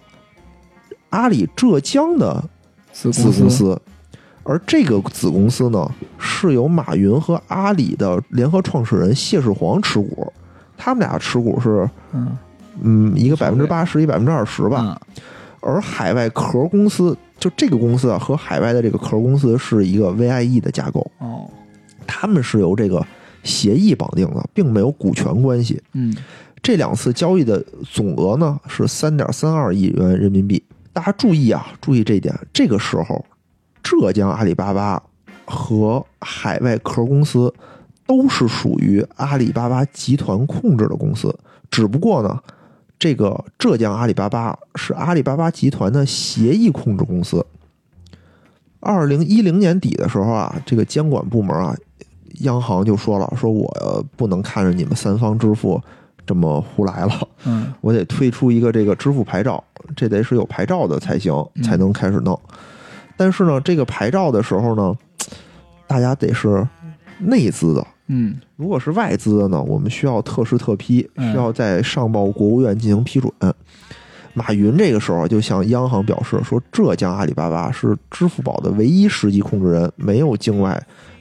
阿里浙江的子子公司。而这个子公司呢，是由马云和阿里的联合创始人谢世煌持股，他们俩持股是嗯嗯一个百分之八十，一百分之二十吧。吧，而海外壳公司，就这个公司啊，和海外的这个壳公司是一个 VIE 的架构，哦他们是由这个协议绑定的，并没有股权关系。嗯这两次交易的总额呢是三点三二亿元人民币。大家注意啊，注意这一点。这个时候，浙江阿里巴巴和海外壳公司都是属于阿里巴巴集团控制的公司，只不过呢，这个浙江阿里巴巴是阿里巴巴集团的协议控制公司。二零一零年底的时候啊，这个监管部门啊，央行就说了，说我呃不能看着你们三方支付这么胡来了，嗯 我得推出一个这个支付牌照，这得是有牌照的才行，嗯才能开始弄。但是呢，这个牌照的时候呢，大家得是内资的。嗯如果是外资的呢，我们需要特事特批，嗯需要在上报国务院进行批准。马云这个时候就向央行表示说，浙江阿里巴巴是支付宝的唯一实际控制人，没有境外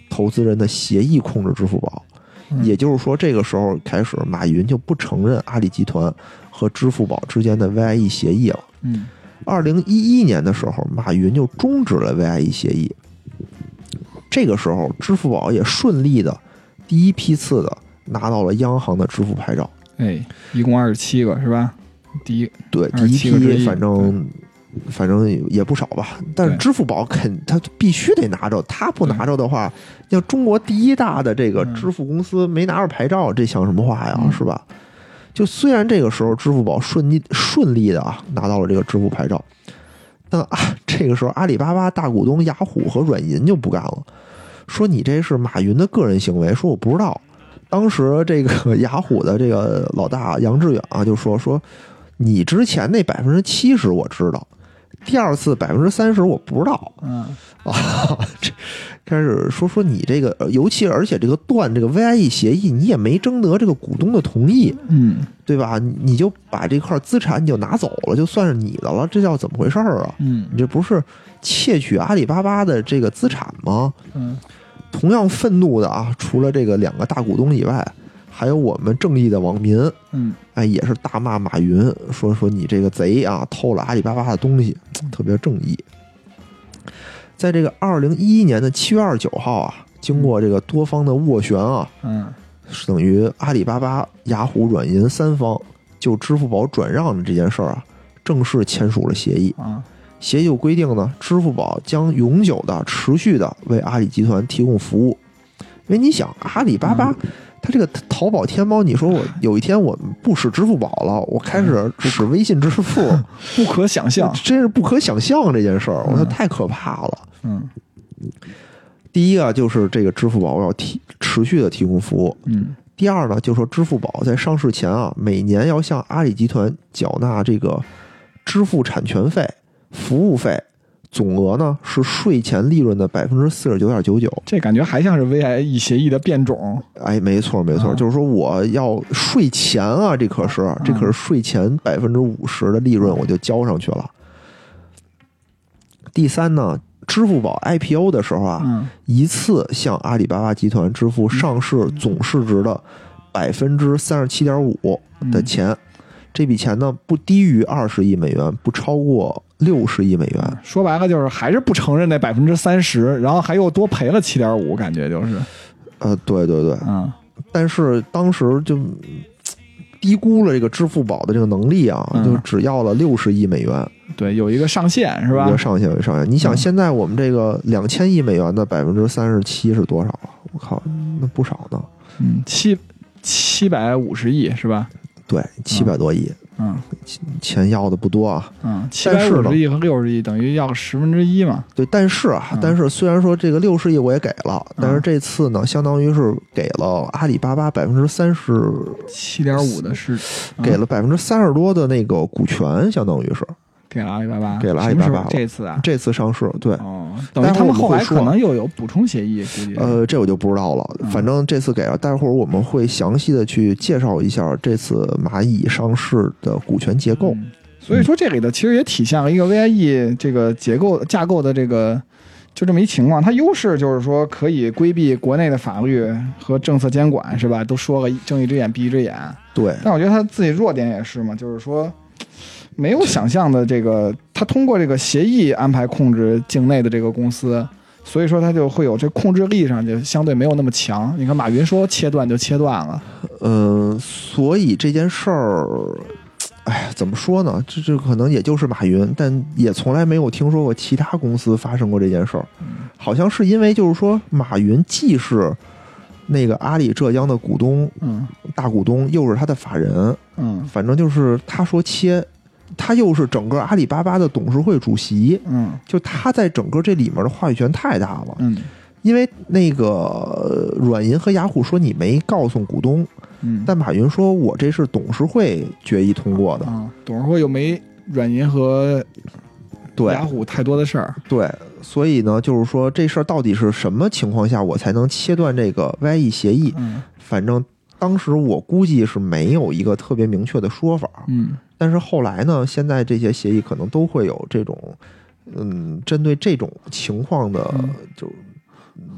投资人的协议控制支付宝。嗯也就是说，这个时候开始，马云就不承认阿里集团和支付宝之间的 VIE 协议了。嗯二零一一年的时候，马云就终止了 VIE 协议。这个时候，支付宝也顺利的第一批次的拿到了央行的支付牌照。哎，一共二十七个是吧？第一对，第一批反正反正也不少吧。但是支付宝肯他必须得拿着，他不拿着的话，要中国第一大的这个嗯支付公司没拿着牌照，这像什么话呀？嗯是吧？就虽然这个时候支付宝顺利顺利的啊拿到了这个支付牌照，但啊这个时候阿里巴巴大股东雅虎和软银就不干了，说你这是马云的个人行为，说我不知道。当时这个 雅虎的这个老大杨致远啊就说说你之前那百分之七十我知道，第二次百分之三十我不知道嗯啊。这开始说说你这个，呃尤其而且这个断这个 VIE 协议，你也没征得这个股东的同意，嗯对吧？你你就把这块资产你就拿走了，就算是你的了，这叫怎么回事儿啊？嗯你这不是窃取阿里巴巴的这个资产吗？嗯同样愤怒的啊，除了这个两个大股东以外，还有我们正义的网民，嗯哎，也是大骂马云，说说你这个贼啊，偷了阿里巴巴的东西，特别正义。在这个二零一一年的七月二十九号啊，经过这个多方的斡旋啊，嗯是等于阿里巴巴、雅虎、软银三方就支付宝转让的这件事儿啊，正式签署了协议。啊协议有规定呢，支付宝将永久的、持续的为阿里集团提供服务。因为你想，阿里巴巴它这个淘宝、天猫，你说我有一天我不使支付宝了，我开始使微信支付，不可想象。真是不可想象这件事儿，我说嗯太可怕了。嗯第一个就是这个支付宝要提持续的提供服务，嗯第二呢，就说支付宝在上市前啊，每年要向阿里集团缴纳这个支付产权费、服务费，总额呢是税前利润的百分之四十九点九九。这感觉还像是 VIE 协议的变种。哎，没错没错，啊就是说我要税前啊，这可是这可是税前百分之五十的利润我就交上去了。第三呢，支付宝 IPO 的时候啊，嗯一次向阿里巴巴集团支付上市总市值的百分之三十七点五的钱，这笔钱呢不低于二十亿美元，不超过六十亿美元。说白了就是还是不承认那百分之三十，然后还又多赔了七点五，感觉就是，呃，对对对，嗯但是当时就嗯低估了这个支付宝的这个能力啊，嗯就只要了六十亿美元，对，有一个上限是吧一个？上限，一个上限。你想，嗯现在我们这个两千亿美元的百分之三十七是多少啊？我靠，那不少呢。嗯，七七百五十亿是吧？对，七百多亿，嗯。钱要的不多啊。嗯，七百五十亿和六十亿等于要十分之一嘛？对，但是啊，嗯。但是虽然说这个六十亿我也给了，但是嗯这次呢，相当于是给了阿里巴巴百分之三十，七点五的是嗯给了百分之三十多的那个股权，相当于是给了阿里巴巴，给了阿里巴巴这次啊？这次上市。对，哦，等于他们后来可能又有补充协议，估计。呃，这我就不知道了。嗯反正这次给了，待会儿我们会详细的去介绍一下这次蚂蚁上市的股权结构。嗯所以说这里的其实也体现了一个 VIE 这个结构架构的这个就这么一情况。它优势就是说可以规避国内的法律和政策监管，是吧？都说了睁一只眼闭一只眼。对，但我觉得它自己弱点也是嘛，就是说没有想象的这个，他通过这个协议安排控制境内的这个公司。所以说，他就会有这控制力上就相对没有那么强。你看，马云说切断就切断了，嗯、所以这件事儿，哎，怎么说呢？这这可能也就是马云，但也从来没有听说过其他公司发生过这件事儿。好像是因为就是说，马云既是那个阿里浙江的股东嗯大股东，又是他的法人，嗯反正就是他说切，他又是整个阿里巴巴的董事会主席，嗯就他在整个这里面的话语权太大了。嗯因为那个呃软银和雅虎说你没告诉股东，嗯，但马云说我这是董事会决议通过的。啊，董事会又没软银和对雅虎太多的事儿，对，所以呢，就是说这事儿到底是什么情况下我才能切断这个 YE 协议？嗯反正当时我估计是没有一个特别明确的说法。嗯。但是后来呢，现在这些协议可能都会有这种，嗯，针对这种情况的，嗯。就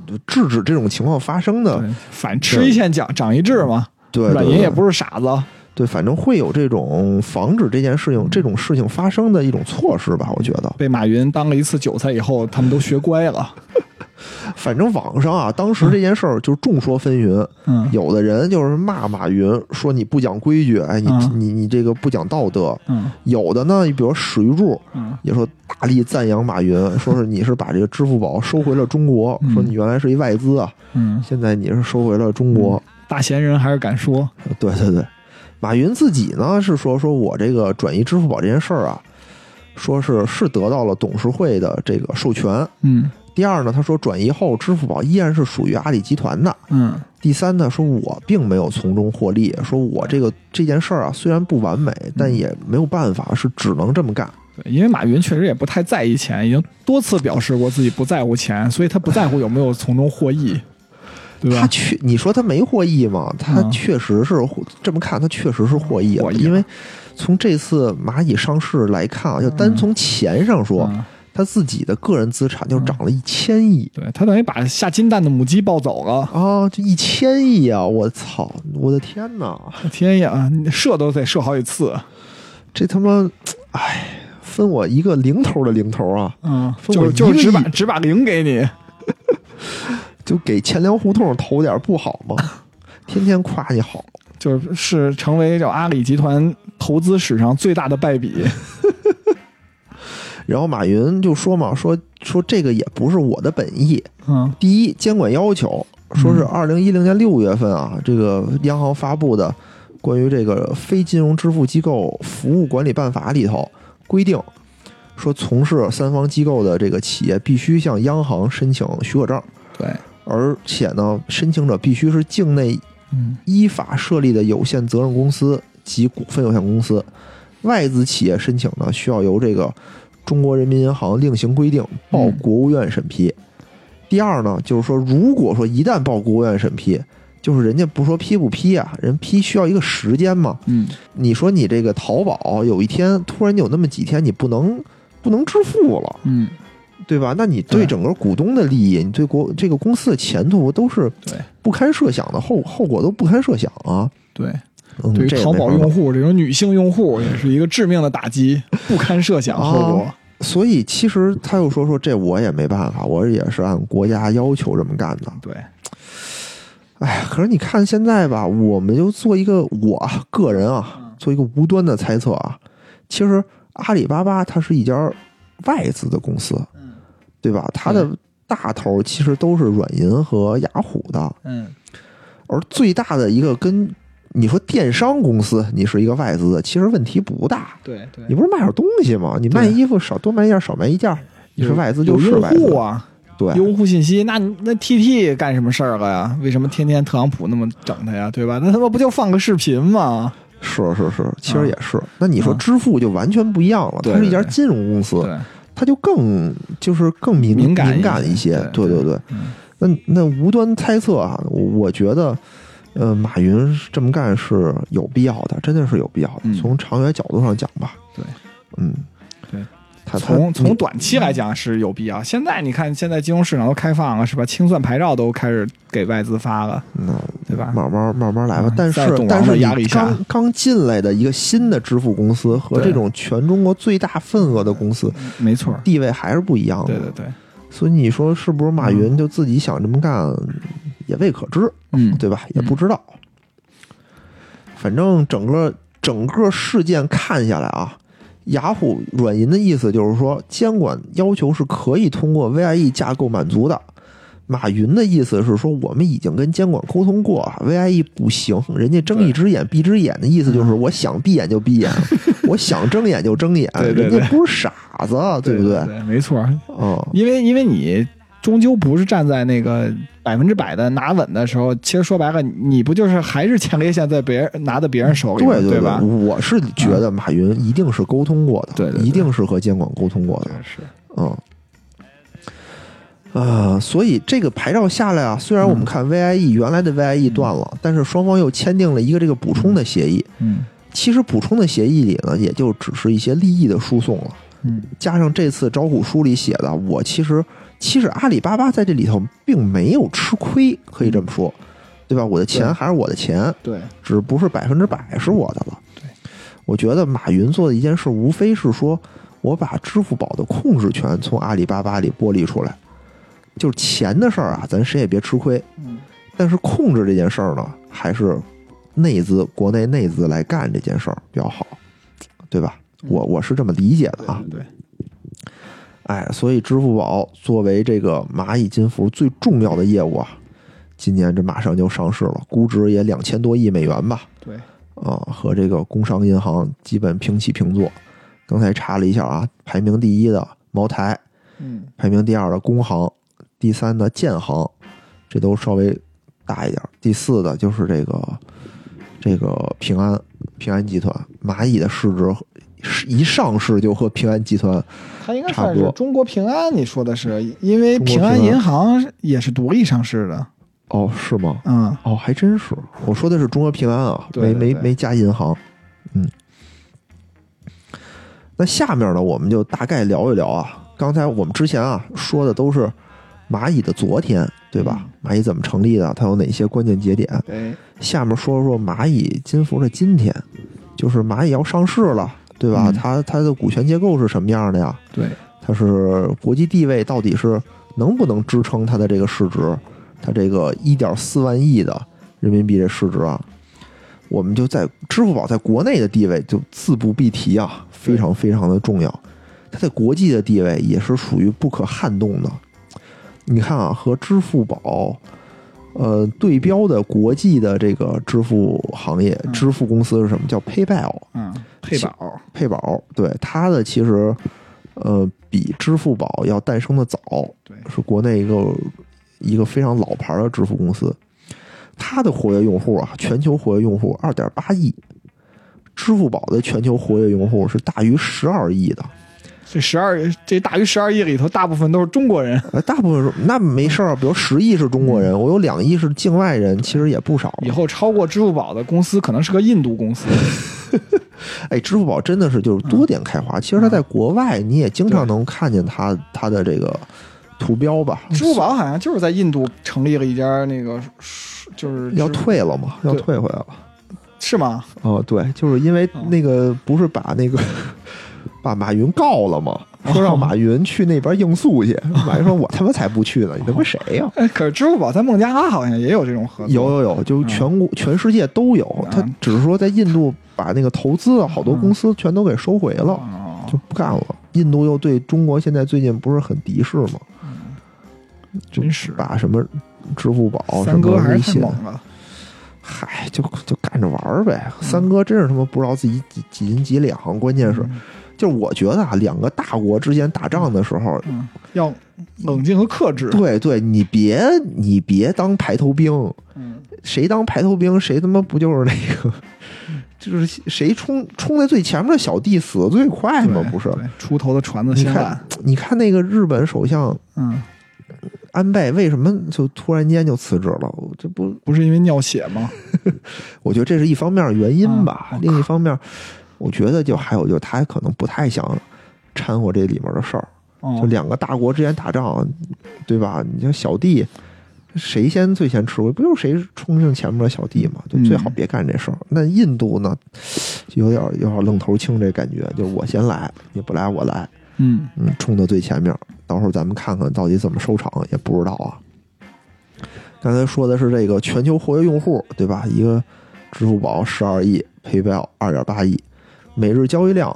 就制止这种情况发生的，反吃一堑长长一智嘛，对软银也不是傻子，对，反正会有这种防止这件事情、这种事情发生的一种措施吧，我觉得。被马云当了一次韭菜以后，他们都学乖了，反正网上啊，当时这件事儿就众说纷纭，嗯。有的人就是骂马云，说你不讲规矩，哎，你、嗯。你你这个不讲道德；嗯。有的呢，你比如史玉柱嗯。也说大力赞扬马云，说是你是把这个支付宝收回了中国，嗯。说你原来是一外资啊，嗯，现在你是收回了中国。大闲人还是敢说，对对对，马云自己呢是说，说我这个转移支付宝这件事儿啊，说是是得到了董事会的这个授权。嗯第二呢，他说转移后支付宝依然是属于阿里集团的。嗯第三呢，说我并没有从中获利，说我这个这件事儿啊虽然不完美，但也没有办法，是只能这么干。对，因为马云确实也不太在意钱，已经多次表示过自己不在乎钱，所以他不在乎有没有从中获益，对吧？他确，你说他没获益吗？他嗯确实是获这么看，他确实是获益了，获益了因为从这次蚂蚁上市来看啊，就单从钱上说，嗯他自己的个人资产就涨了一千亿。对他等于把下金蛋的母鸡抱走了，啊，这一千亿啊！我操，我的天哪！天呀，你射都得射好几次，这他妈，哎，分我一个零头的零头啊！嗯，分我就是就只把只把零给你，就给钱粮胡同投点不好吗？天天夸你好，就是是成为叫阿里集团投资史上最大的败笔。然后马云就说嘛，说说这个也不是我的本意。嗯。第一，监管要求说是嗯。二零一零年六月份啊，这个央行发布的关于这个非金融支付机构服务管理办法里头规定，说从事三方机构的这个企业必须向央行申请许可证，对，而且呢，申请者必须是境内嗯。依法设立的有限责任公司及股份有限公司，外资企业申请呢需要由这个中国人民银行另行规定报嗯国务院审批。第二呢，就是说，如果说一旦报国务院审批，就是人家不说批不批啊，人批需要一个时间嘛。嗯你说你这个淘宝有一天突然有那么几天你不能不能支付了，嗯，对吧？那你对对整个股东的利益，你对国这个公司的前途都是不堪设想的后后果都不堪设想啊。对。嗯，对于淘宝用户这种女性用户也是一个致命的打击，不堪设想后果。所以其实他又说说这我也没办法，我也是按国家要求这么干的。对，哎，可是你看现在吧，我们就做一个我啊个人啊，嗯做一个无端的猜测啊，其实阿里巴巴它是一家外资的公司，嗯对吧？它的大头其实都是软银和雅虎的，嗯，而最大的一个跟你说电商公司，你是一个外资的，其实问题不大。对对你不是卖点东西吗？你卖衣服少多卖一件少卖一件，你是外资就是外资户。啊，对，用户信息，那那 TT 干什么事儿了呀？为什么天天特朗普那么整他呀？对吧？那他妈不就放个视频吗？是是是，其实也是。那你说嗯支付就完全不一样了，对它是一家金融公司，对，它就更就是更敏敏感一敏感些一些。对对对对，嗯那那无端猜测啊，我我觉得，呃，马云这么干是有必要的，真的是有必要的。嗯从长远角度上讲吧，对，嗯，对。他他从从短期来讲是有必要。现在你看，现在金融市场都开放了，是吧？清算牌照都开始给外资发了，那对吧？慢慢慢慢来吧嗯。但是但是你的压力下刚刚进来的一个新的支付公司和这种全中国最大份额的公司没错儿，地位还是不一样的。对对对，所以你说是不是马云就自己想这么干，也未可知，嗯，对吧？也不知道。反正整个整个事件看下来啊，雅虎软银的意思就是说，监管要求是可以通过 VIE 架构满足的。马云的意思是说，我们已经跟监管沟通过啊，VIE 不行，人家睁一只眼闭一只眼的意思就是，我想闭眼就闭眼，我想睁眼就睁眼，对对对人家不是傻子，对不对？对，没错儿，嗯，因为因为你终究不是站在那个百分之百的拿稳的时候，其实说白了，你不就是还是前列腺在别人拿在别人手里吗，对对吧？我是觉得马云一定是沟通过的，对对对。一定是和监管沟通过的，是，嗯。啊、所以这个牌照下来啊，虽然我们看 VIE 原来的 VIE 断了，但是双方又签订了一个这个补充的协议。嗯。其实补充的协议里呢，也就只是一些利益的输送了，嗯，加上这次招股书里写的，我其实其实阿里巴巴在这里头并没有吃亏，可以这么说，对吧？我的钱还是我的钱，对，只不是百分之百是我的了。对，我觉得马云做的一件事，无非是说我把支付宝的控制权从阿里巴巴里剥离出来，就是钱的事儿啊，咱谁也别吃亏。嗯但是控制这件事儿呢，还是内资国内内资来干这件事儿比较好，对吧？我我是这么理解的啊。对对，哎，所以支付宝作为这个蚂蚁金服最重要的业务啊，今年这马上就上市了，估值也两千多亿美元吧。对，啊，和这个工商银行基本平起平坐。刚才查了一下啊，排名第一的茅台，嗯排名第二的工行，第三的建行，这都稍微大一点。第四的就是这个这个平安平安集团，蚂蚁的市值一上市就和平安集团它应该差不多算是中国平安，你说的是，因为平安平安银行也是独立上市的，哦，是吗？嗯哦，还真是。我说的是中国平安啊，对对对没没没加银行。嗯，那下面呢，我们就大概聊一聊啊。刚才我们之前啊说的都是蚂蚁的昨天，对吧？蚂蚁怎么成立的？它有哪些关键节点？对，下面说说蚂蚁金服的今天，就是蚂蚁要上市了，对吧？嗯它它的股权结构是什么样的呀？对，它是国际地位到底是能不能支撑它的这个市值？它这个一点四万亿的人民币这市值啊，我们就在支付宝在国内的地位就自不必提啊，非常非常的重要。它在国际的地位也是属于不可撼动的。你看啊，和支付宝呃对标的国际的这个支付行业、嗯支付公司是什么？叫 PayPal。嗯，配宝，配宝，对它的其实呃比支付宝要诞生的早，对，是国内一个一个非常老牌的支付公司。它的活跃用户啊，全球活跃用户二点八亿，支付宝的全球活跃用户是大于十二亿的。这十二这大于十二亿里头，大部分都是中国人，呃，大部分是那没事儿，比如十亿是中国人，我有两亿是境外人，其实也不少。以后超过支付宝的公司可能是个印度公司。哎，支付宝真的是就是多点开花。其实它在国外你也经常能看见它它的这个图标吧？支付宝好像就是在印度成立了一家那个，就是要退了嘛，要退回来了。是吗？哦，对，就是因为哦那个不是把那个把马云告了吗？说让马云去那边应诉去。马云说：“我他妈才不去呢，你他妈谁呀、哎，可是支付宝在孟加拉好像也有这种合作。有有有，就全国、全世界都有。他嗯只是说在印度把那个投资啊，好多公司全都给收回了，哦，就不干了。印度又对中国现在最近不是很敌视吗？就真是把什么支付宝、什么三哥还微信。嗨，就就干着玩儿呗。三哥真是他妈不知道自己几几斤几两，关键是。嗯就是我觉得啊，两个大国之间打仗的时候，嗯，要冷静和克制。对对，你别你别当排头兵，嗯，谁当排头兵，谁他妈不就是那个，就是谁冲冲在最前面的小弟死的最快吗？不是？出头的船子你看先烂。，你看那个日本首相嗯，安倍为什么就突然间就辞职了？这不，不是因为尿血吗？我觉得这是一方面原因吧。啊另一方面，我觉得就还有就是他可能不太想掺和这里面的事儿。就哦，两个大国之间打仗，对吧？你像小弟，谁先最先吃亏？不就是谁冲进前面的小弟嘛？就最好别干这事儿。那印度呢，就有点有点愣头青这感觉，就是我先来，你不来我来，嗯嗯，冲到最前面，到时候咱们看看到底怎么收场，也不知道啊。刚才说的是这个全球活跃用户，对吧？一个支付宝十二亿，PayPal 二点八亿，每日交易量，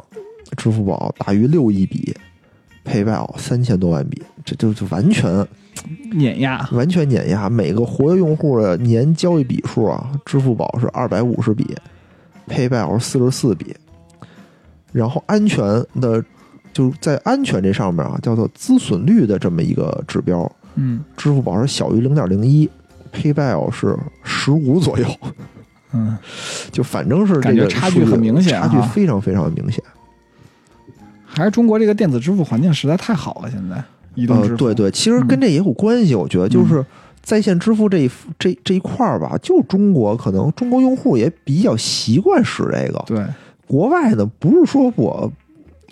支付宝大于六亿笔，PayPal 三千多万笔，这就就完全碾压。完全碾压每个活跃用户的年交易笔数啊，支付宝是二百五十笔，PayPal 是四十四笔，然后安全的就是在安全这上面啊，叫做资损率的这么一个指标，嗯支付宝是小于零点零一，PayPal 是十五左右，嗯，就反正是这个差距很明显差距非常非常明显。还是中国这个电子支付环境实在太好了，现在移动支付。呃，对对，其实跟这也有关系，我觉得就是在线支付这一这这一块儿吧，就中国可能中国用户也比较习惯使这个，对，国外的不是说我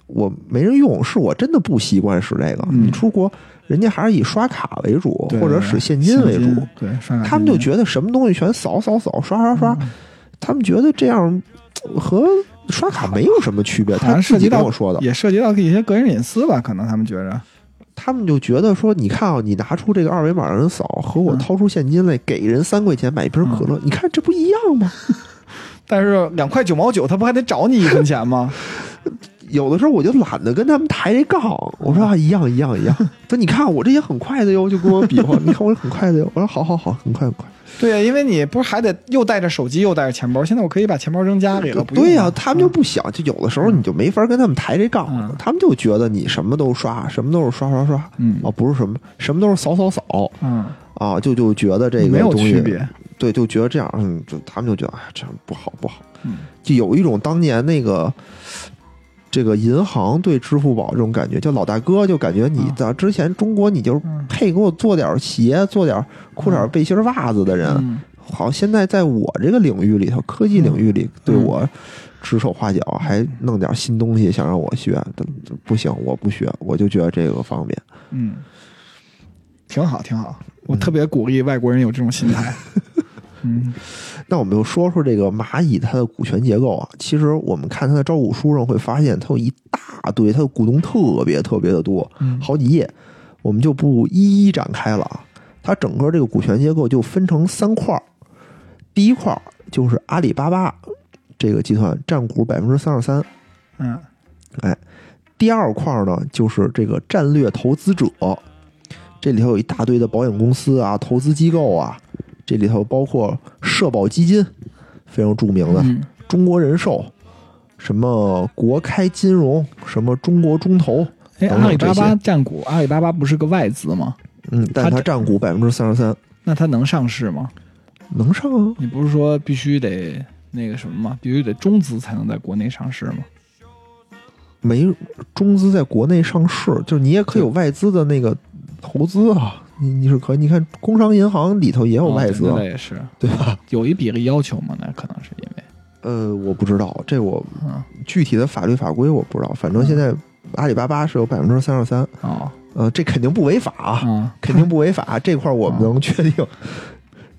我没人用，是我真的不习惯使这个。嗯。你出国，人家还是以刷卡为主，或者使现金为主，对，他们就觉得什么东西全扫扫扫刷刷刷，嗯他们觉得这样呃和刷卡没有什么区别。好他涉及到跟我说的，也涉及到一些个人隐私吧，可能他们觉着。他们就觉得说，你看啊，你拿出这个二维码让人扫，和我嗯掏出现金来给人三块钱买一瓶可乐，你看这不一样吗？但是两块九毛九，他不还得找你一分钱吗？有的时候我就懒得跟他们抬这杠，我说啊，一样一样一样。说你看我这也很快的哟，就跟我比划，你看我这很快的哟。我说好好好，很快很快。对呀，因为你不是还得又带着手机又带着钱包，现在我可以把钱包扔家里了。不对呀、了他们就不想，就有的时候你就没法跟他们抬这杠，嗯他们就觉得你什么都刷，什么都是刷刷刷，嗯啊，不是什么什么都是扫扫扫嗯，啊，就就觉得这个没有区别。对，就觉得这样，嗯，就他们就觉得哎，这样不好不好，嗯就有一种当年那个这个银行对支付宝这种感觉，就老大哥就感觉你啊在之前中国你就配给我做点鞋、做点裤衩、背心、袜子的人，嗯。好，现在在我这个领域里头，科技领域里对我指手画脚，还弄点新东西想让我学，不行，我不学，我就觉得这个方便。嗯，挺好挺好，我特别鼓励外国人有这种心态。嗯那我们就说说这个蚂蚁它的股权结构啊。其实我们看它的招股书上会发现，它有一大堆，它的股东特别特别的多，嗯好几页，我们就不一一展开了啊。它整个这个股权结构就分成三块儿，第一块儿就是阿里巴巴这个集团占股百分之三十三，嗯哎第二块儿呢就是这个战略投资者，这里头有一大堆的保险公司啊、投资机构啊，这里头包括社保基金，非常著名的。嗯中国人寿，什么国开金融，什么中国中投，哎，阿里巴巴占股，阿里巴巴不是个外资吗？嗯，但它它占股百分之三十三，那它能上市吗？能上啊？你不是说必须得那个什么吗？必须得中资才能在国内上市吗？没中资在国内上市，就是你也可以有外资的那个投资啊，你你是可以，你看工商银行里头也有哦外资啊，对那也是对吧？有一比例要求吗？那可能是因为，呃，我不知道，这我嗯具体的法律法规我不知道，反正现在阿里巴巴是有百分之三十三，哦呃，这肯定不违法肯定不违法，这块儿我们能确定。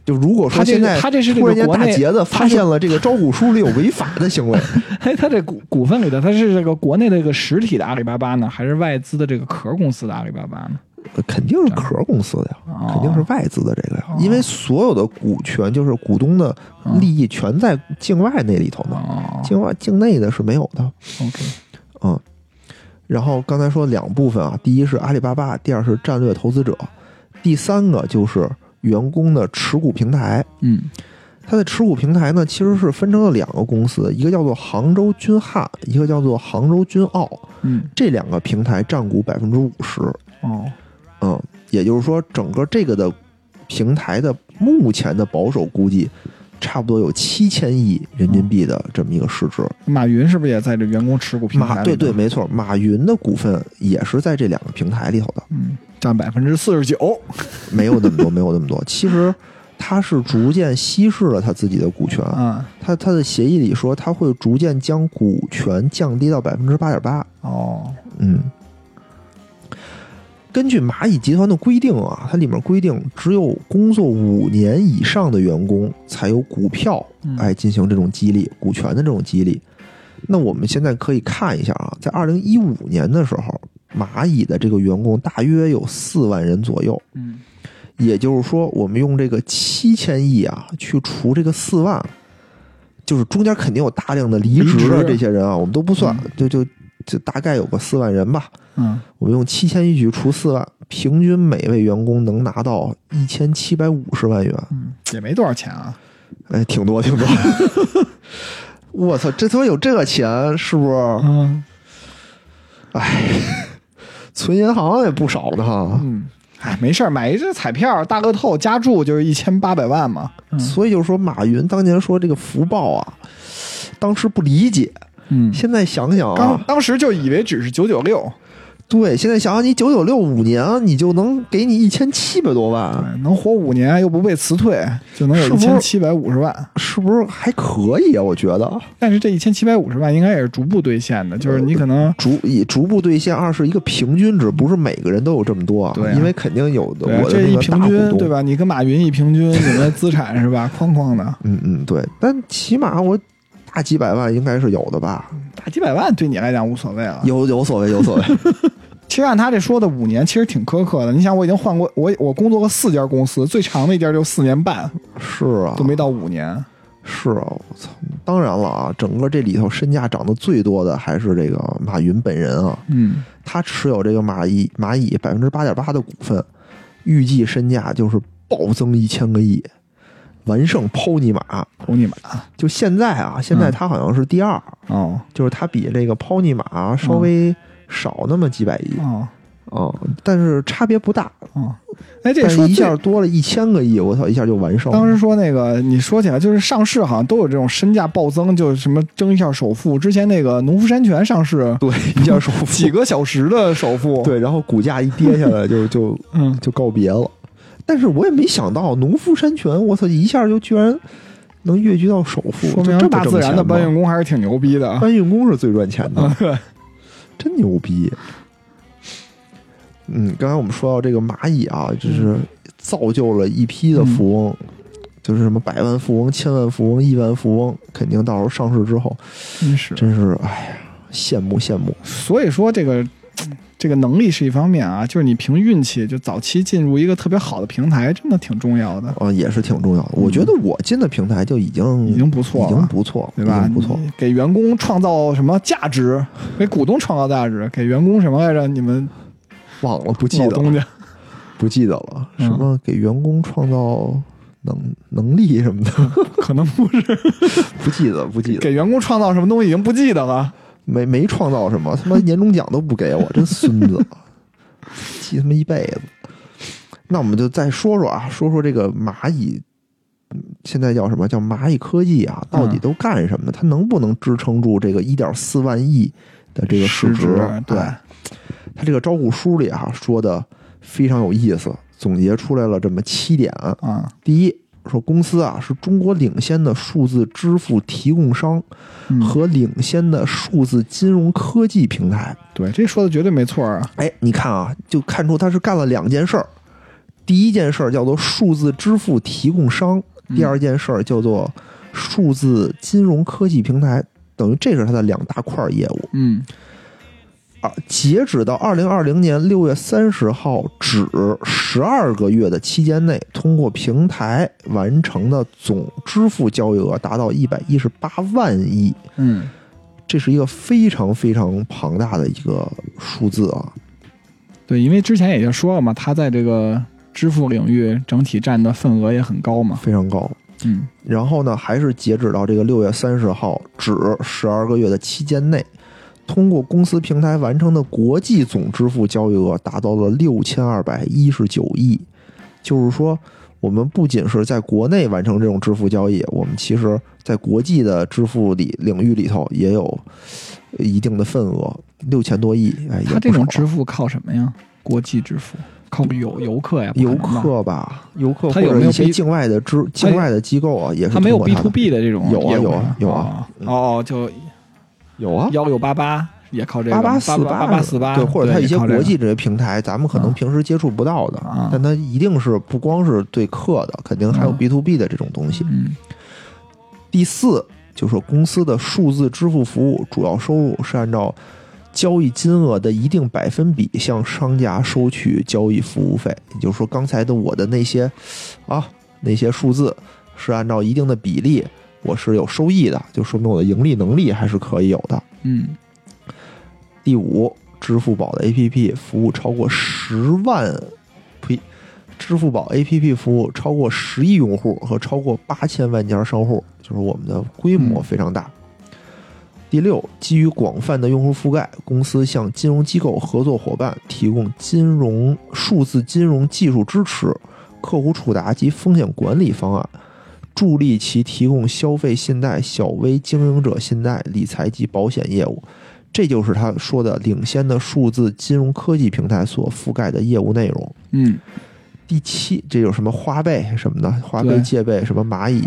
就如果说他现在他这是这突然间个国内大杰子他发现了这个招股书里有违法的行为，哎，他这股股份里的，他是这个国内的这个实体的阿里巴巴呢，还是外资的这个壳公司的阿里巴巴呢？肯定是壳公司的呀，哦肯定是外资的这个呀，哦因为所有的股权就是股东的利益全在境外那里头呢，哦境外境内的是没有的。，OK，嗯，然后刚才说两部分啊，第一是阿里巴巴，第二是战略投资者，第三个就是员工的持股平台。嗯它的持股平台呢，其实是分成了两个公司，一个叫做杭州君汉，一个叫做杭州君奥。嗯，这两个平台占股百分之五十。哦，嗯，也就是说，整个这个的平台的目前的保守估计，差不多有七千亿人民币的这么一个市值。马云是不是也在这员工持股平台马对对，，没错，马云的股份也是在这两个平台里头的，嗯，占百分之四十九，没有那么多，没有那么多。其实他是逐渐稀释了他自己的股权，嗯，他他的协议里说他会逐渐将股权降低到百分之八点八。哦，嗯，根据蚂蚁集团的规定啊，它里面规定，只有工作五年以上的员工才有股票嗯。哎进行这种激励，股权的这种激励。那我们现在可以看一下啊，在二零一五年的时候，蚂蚁的这个员工大约有四万人左右，嗯。也就是说，我们用这个七千亿啊去除这个四万，就是中间肯定有大量的离职的这些人啊，我们都不算，嗯。就就就大概有个四万人吧。嗯，我们用七千亿去除四万，平均每位员工能拿到一千七百五十万元，嗯，也没多少钱啊，哎，挺多挺多。我操，这他妈有这个钱，是不是？嗯存银行也不少呢哈。嗯，哎，没事儿，买一只彩票大乐透加注就是一千八百万嘛，嗯所以就是说，马云当年说这个福报啊，当时不理解，嗯，现在想想当啊，当时就以为只是九九六，对，现在想想，你九九六五年，你就能给你一千七百多万，对，能活五年又不被辞退，就能有一千七百五十万。是不是还可以啊？我觉得但是这一千七百五十万应该也是逐步兑现的，就是你可能逐以逐步兑现，二是一个平均值，不是每个人都有这么多啊。对啊因为肯定有的我的这一平均对？吧？你跟马云一平均，你们资产是吧？哐哐的，嗯嗯，对。但起码我大几百万应该是有的吧？大几百万对你来讲无所谓了。有有所谓，有所谓。其实按他这说的五年，其实挺苛刻的。你想，我已经换过，我我工作过四家公司，最长的一家就四年半，是啊都，没到五年。是啊，我操！当然了啊，整个这里头身价涨得最多的还是这个马云本人啊，嗯，他持有这个蚂蚁蚂蚁百分之八点八的股份，预计身价就是暴增一千个亿，完胜抛尼玛。抛尼玛！就现在啊，现在嗯他好像是第二，哦就是他比这个抛尼玛稍微少那么几百亿哦哦、但是差别不大。哦，哎，这一下多了一千个亿，我操，一下就完胜。当时说那个，你说起来就是上市好像都有这种身价暴增，就是什么争一下首富。之前那个农夫山泉上市，对一下首富 几个小时的首富，，对，然后股价一跌下来就就嗯，就告别了。但是我也没想到农夫山泉，我操，一下就居然能跃居到首富，说明这大自然的搬运工还是挺牛逼的。搬运工是最赚钱的，嗯，真牛逼。嗯，刚才我们说到这个蚂蚁啊，就是造就了一批的富翁，就是什么百万富翁、千万富翁、亿万富翁，肯定到时候上市之后，真是。真是哎呀，羡慕羡慕。所以说这个这个能力是一方面啊，就是你凭运气就早期进入一个特别好的平台，真的挺重要的，啊，也是挺重要的。我觉得我进的平台就已经嗯已经不错了已经了。不错，对吧？不错。给员工创造什么价值？给股东创造价值？给员工什么来着？你们忘了，不记得了，老东家不记得了。嗯什么给员工创造能能力什么的，可能不是 不记得，不记得。给员工创造什么东西，已经不记得了。没没创造什么，他妈年终奖都不给我，真孙子，气他妈一辈子。那我们就再说说啊，说说这个蚂蚁，嗯现在叫什么叫蚂蚁科技啊？到底都干什么呢？它能不能支撑住这个一点四万亿的这个市值对哎它这个招股书里啊说的非常有意思，总结出来了这么七点。啊，第一，说公司啊是中国领先的数字支付提供商嗯和领先的数字金融科技平台。对，这说的绝对没错啊。哎，你看啊，就看出他是干了两件事儿。第一件事儿叫做数字支付提供商，嗯第二件事儿叫做数字金融科技平台，等于这是他的两大块业务。嗯啊，截止到二零二零年六月三十号止十二个月的期间内，通过平台完成的总支付交易额达到一百一十八万亿，嗯，这是一个非常非常庞大的一个数字啊！对，因为之前也就说了嘛，它在这个支付领域整体占的份额也很高嘛。非常高。嗯然后呢，还是截止到这个六月三十号止十二个月的期间内，通过公司平台完成的国际总支付交易额达到了六千二百一十九亿。就是说，我们不仅是在国内完成这种支付交易，我们其实在国际的支付里领域里头也有一定的份额，六千多亿。哎，也它这种支付靠什么呀？国际支付靠游游客呀？游，客吧，游客或者一些境外的支境外的机构啊，也是它没有通 B 过 to 的 B 的这种有啊有啊有啊哦，就有啊，幺六八八也靠这个八八八四八八四八，对，或者它一些国际这些平台，咱们可能啊。平时接触不到的，啊。但它一定是不光是对客的，肯定还有嗯 B to B 的这种东西。嗯。第四就是公司的数字支付服务主要收入是按照交易金额的一定百分比向商家收取交易服务费，也就是说，刚才的我的那些啊那些数字是按照一定的比例，我是有收益的，就说明我的盈利能力还是可以有的。嗯第五，支付宝的 APP 服务超过十万，呸，支付宝 APP 服务超过十亿用户和超过八千万家商户，就是我们的规模嗯非常大。第六，基于广泛的用户覆盖，公司向金融机构合作伙伴提供金融数字金融技术支持、客户触达及风险管理方案，助力其提供消费信贷、小微经营者信贷、理财及保险业务。这就是他说的领先的数字金融科技平台所覆盖的业务内容。嗯第七，这有什么花呗什么的，花呗、借呗，什么蚂蚁，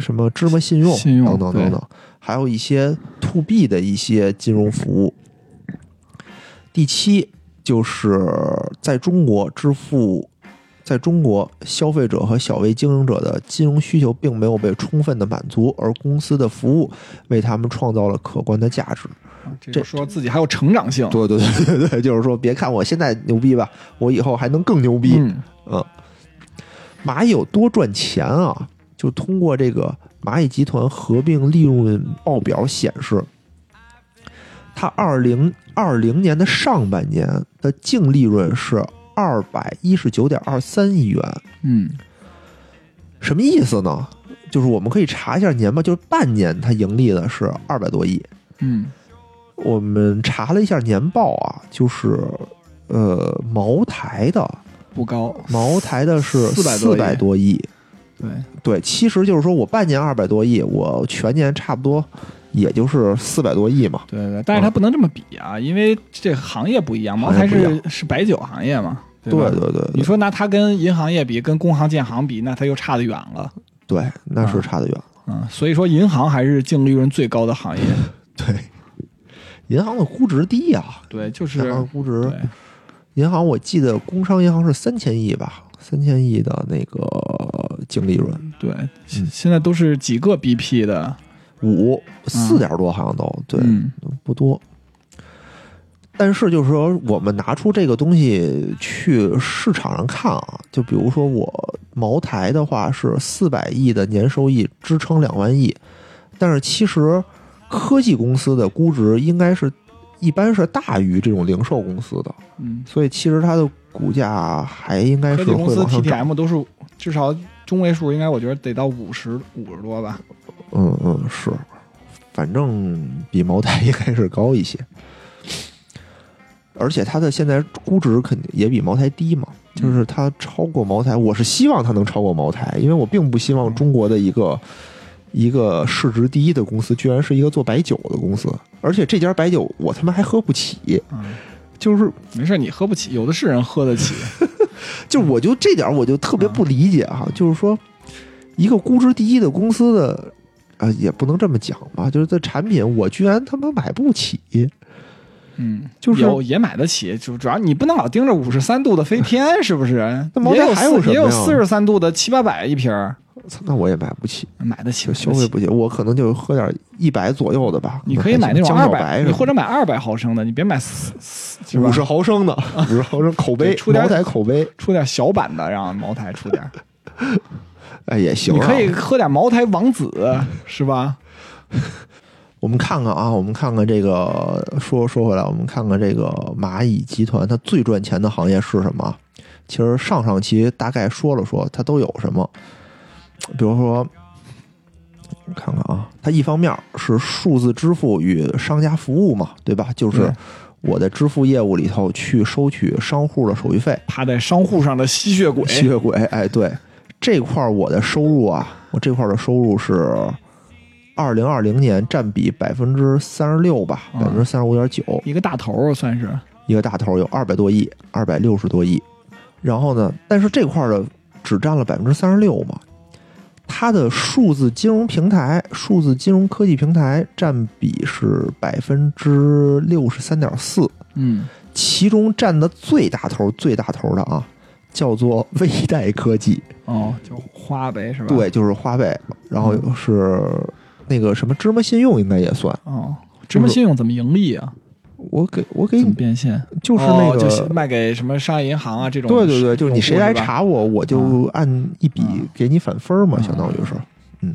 什么芝麻信用信用等等等等，还有一些 to B 的一些金融服务。第七，就是在中国支付，在中国消费者和小微经营者的金融需求并没有被充分的满足，而公司的服务为他们创造了可观的价值。这就说自己还有成长性。对对对对对，就是说，别看我现在牛逼吧，我以后还能更牛逼。嗯嗯，蚂蚁有多赚钱啊？就通过这个蚂蚁集团合并利润报表显示，它二零二零年的上半年的净利润是二百一十九点二三亿元，嗯什么意思呢？就是我们可以查一下年报，就是半年它盈利的是二百多亿。嗯我们查了一下年报啊，就是呃茅台的不高，茅台的是400四百多亿，对，对，其实就是说我半年二百多亿，我全年差不多也就是四百多亿嘛。对对，但是它不能这么比啊，因为这行业不一样，茅台是是白酒行业嘛，对吧？对对对你说拿它跟银行业比，跟工行建行比，那它又差得远了。对，那啊是差得远。嗯，所以说银行还是净利润最高的行业。对，银行的估值低呀、对，就是银行估值，银行我记得工商银行是三千亿吧，三千亿的那个净利润，对，嗯。现现在都是几个 BP 的，五四点多好像都对，嗯不多。但是就是说，我们拿出这个东西去市场上看啊，就比如说我茅台的话是四百亿的年收益支撑两万亿，但是其实科技公司的估值应该是一般是大于这种零售公司的，嗯，所以其实它的股价还应该是科技公司。TTM 都是至少中位数，应该我觉得得到五十五十多吧。嗯嗯是，反正比茅台应该是高一些，而且它的现在估值肯定也比茅台低嘛，就是它超过茅台，我是希望它能超过茅台，因为我并不希望中国的一个一个市值第一的公司，居然是一个做白酒的公司，而且这家白酒我他妈还喝不起，嗯，就是没事，你喝不起，有的是人喝得起。就我就这点我就特别不理解哈、就是说一个估值第一的公司的。啊，也不能这么讲吧，就是这产品我居然他妈买不起，嗯，就是有也买得起，就主要你不能老盯着五十三度的飞天，是不是？那茅台也有还有什么呀四也有四十三度的七八百一瓶那我也买不起，买得起。消费不起，我可能就喝点一百左右的吧。你可以买那种二百，你或者买二百毫升的，你别买四 四五十毫升的，五十毫升口碑对，出点茅台口碑，出点小版的，让茅台出点儿。哎也行、啊。你可以喝点茅台王子，是吧？我们看看啊，我们看看这个，说说回来，我们看看这个蚂蚁集团它最赚钱的行业是什么？其实上上期大概说了说它都有什么，比如说，我看看啊，它一方面是数字支付与商家服务嘛，对吧？就是我在支付业务里头去收取商户的手续费，趴在商户上的吸血鬼，吸血鬼，哎，对这块儿我的收入啊，我这块儿的收入是二零二零年占比百分之三十六吧，嗯百分之三十五点九，一个大头儿算是。一个大头有二百多亿，二百六十多亿。然后呢，但是这块儿的只占了百分之三十六嘛，它的数字金融平台、数字金融科技平台占比是百分之六十三点四，嗯，其中占的最大头、最大头的啊，叫做微贷科技。哦，就花呗是吧？，对，就是花呗，然后是那个什么芝麻信用应该也算。哦，芝麻信用怎么盈利啊？我给我给你变现？就是那个，哦就卖给什么商业银行啊这种。对对对，就是你谁来？查我，我就按一笔嗯给你返分嘛，嗯相当于是，嗯，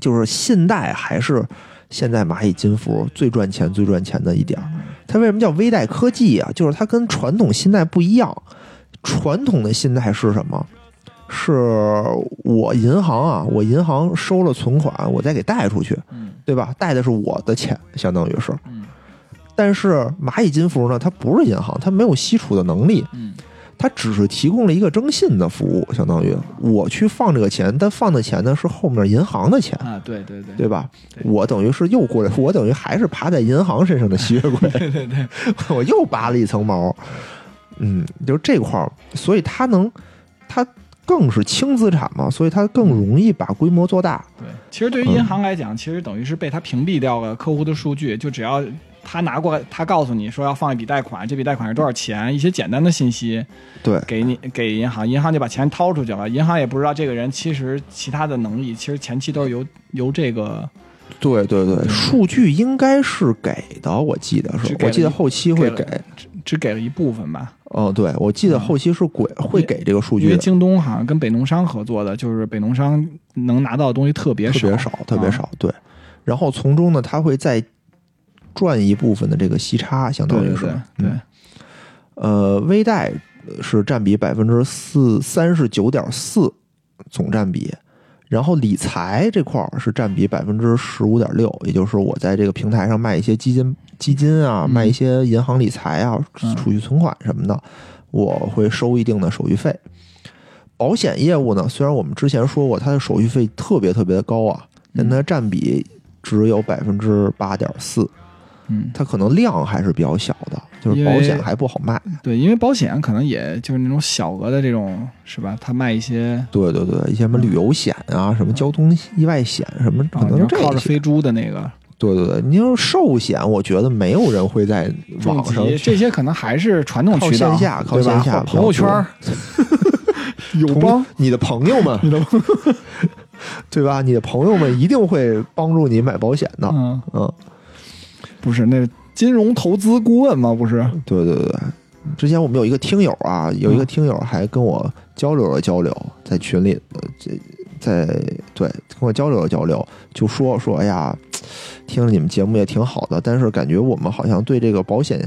就是信贷还是现在蚂蚁金服最赚钱、最赚钱的一点。它为什么叫微贷科技啊？就是它跟传统信贷不一样。传统的信贷是什么？是我银行啊，我银行收了存款，我再给贷出去，嗯对吧？贷的是我的钱，相当于是。嗯但是蚂蚁金服呢，它不是银行，它没有吸储的能力，嗯它只是提供了一个征信的服务，相当于我去放这个钱，但放的钱呢是后面银行的钱，啊，对对对对吧？我等于是又过来，我等于还是爬在银行身上的吸血鬼，对 对对，我又拔了一层毛。嗯，就是这块儿，所以它能，它更是轻资产嘛，所以它更容易把规模做大。对，其实对于银行来讲，其实等于是被他屏蔽掉了客户的数据，就只要他拿过来，他告诉你说要放一笔贷款，这笔贷款是多少钱，一些简单的信息对，给你给银行，银行就把钱掏出去了，银行也不知道这个人其实其他的能力，其实前期都是由由这个对对对，数据应该是给的，我记得是，我记得后期会给。给。只只给了一部分吧，哦，对，我记得后期是给会给这个数据因为据，京东好像跟北农商合作的，就是北农商能拿到的东西特别少，特别少，特别啊。少。对，然后从中呢，他会再赚一部分的这个息差，相当于是对对。呃，微贷是占比百分之四三十九点四总占比，然后理财这块儿是占比百分之十五点六，也就是我在这个平台上卖一些基金、基金啊，嗯。卖一些银行理财啊、嗯。储蓄存款什么的，我会收一定的手续费。保险业务呢，虽然我们之前说过它的手续费特别特别的高啊，但它占比只有百分之八点四，嗯，它可能量还是比较小的，就是保险还不好卖。对，因为保险可能也就是那种小额的这种是吧？他卖一些对对对，一些什么旅游险啊，什么交通意外险什么，可能这些。要靠着飞猪的那个对对对，你要是寿险，我觉得没有人会在网上疾，这些可能还是传统渠道，线下靠线下朋友圈儿 友邦，你的朋友们，你的 对吧？你的朋友们一定会帮助你买保险的。嗯，嗯，不是那金融投资顾问吗？不是，对对对。对。之前我们有一个听友啊，有一个听友还跟我交流了交流，在群里，呃，这在对跟我交流了交流，就说说，哎呀，听了你们节目也挺好的，但是感觉我们好像对这个保险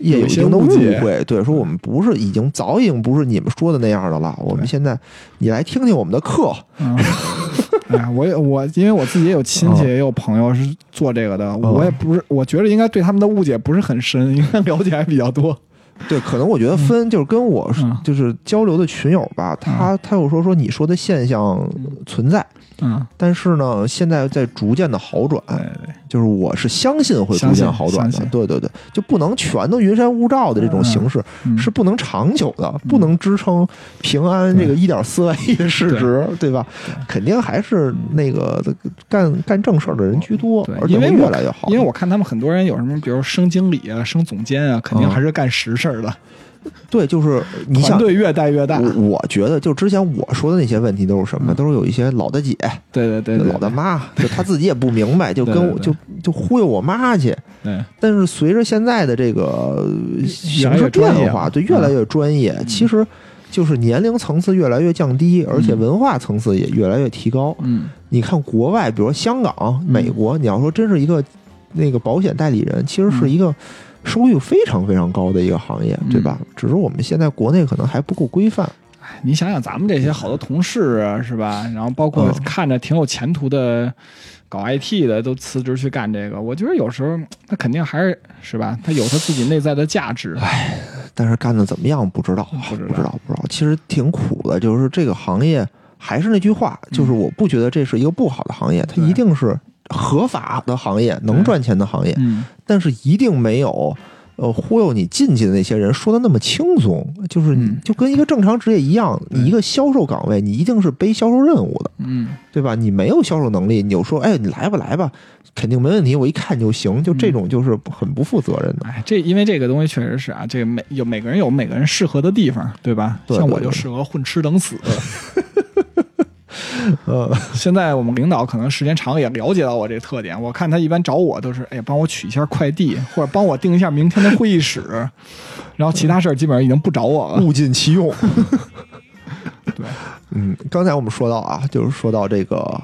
业有一定的误会，对，说我们不是已经早已经不是你们说的那样的了，我们现在你来听听我们的课，嗯，哎呀，我也我因为我自己也有亲戚，嗯也有朋友是做这个的，我也不是，我觉得应该对他们的误解不是很深，应该了解还比较多。对，可能我觉得分就是跟我就是交流的群友吧，他他又说说你说的现象存在，嗯，但是呢，现在在逐渐的好转，对对，就是我是相信会逐渐好转的，对对对，就不能全都云山雾罩的这种形式，嗯。是不能长久的，不能支撑平安这个一点四万亿的市值，对。吧？肯定还是那个干干正事儿的人居多，，而且会越来越好。因为我看他们很多人有什么，比如升经理啊、升总监啊，肯定嗯。还是干实事儿的，对，就是你想。团队越带越大。我我觉得，就之前我说的那些问题都是什么？嗯都是有一些老大姐、对对对对，老大妈，就她自己也不明白，就跟我对对就就忽悠我妈去。对但是随着现在的这个形势变化，专业了对，越来越专业。嗯其实就是年龄层次越来越降低，而且文化层次也越来越提高。嗯你看国外，比如说香港、美国，你要说真是一个那个保险代理人，其实是一个收益非常非常高的一个行业，嗯对吧？只是我们现在国内可能还不够规范。哎你想想咱们这些好多同事啊，是吧？然后包括嗯看着挺有前途的，搞 IT 的都辞职去干这个，我觉得有时候他肯定还是是吧？他有他自己内在的价值。但是干的怎么样不知道，不知道不知道，不知道。其实挺苦的，就是这个行业，还是那句话，就是我不觉得这是一个不好的行业，它一定是合法的行业，能赚钱的行业，嗯，但是一定没有。呃，忽悠你进去的那些人说的那么轻松，就是你嗯就跟一个正常职业一样，对你一个销售岗位，你一定是背销售任务的，嗯，对吧？你没有销售能力，你就说，哎，你来吧，来吧，肯定没问题，我一看就行，就这种就是很不负责任的。哎，这因为这个东西确实是啊，这个每有每个人有每个人适合的地方，对吧？对对对像我就适合混吃等死。呃，现在我们领导可能时间长也了解到我这个特点，我看他一般找我都是，哎，帮我取一下快递，或者帮我定一下明天的会议室，然后其他事儿基本上已经不找我了。物尽其用。对，嗯，刚才我们说到啊，就是说到这个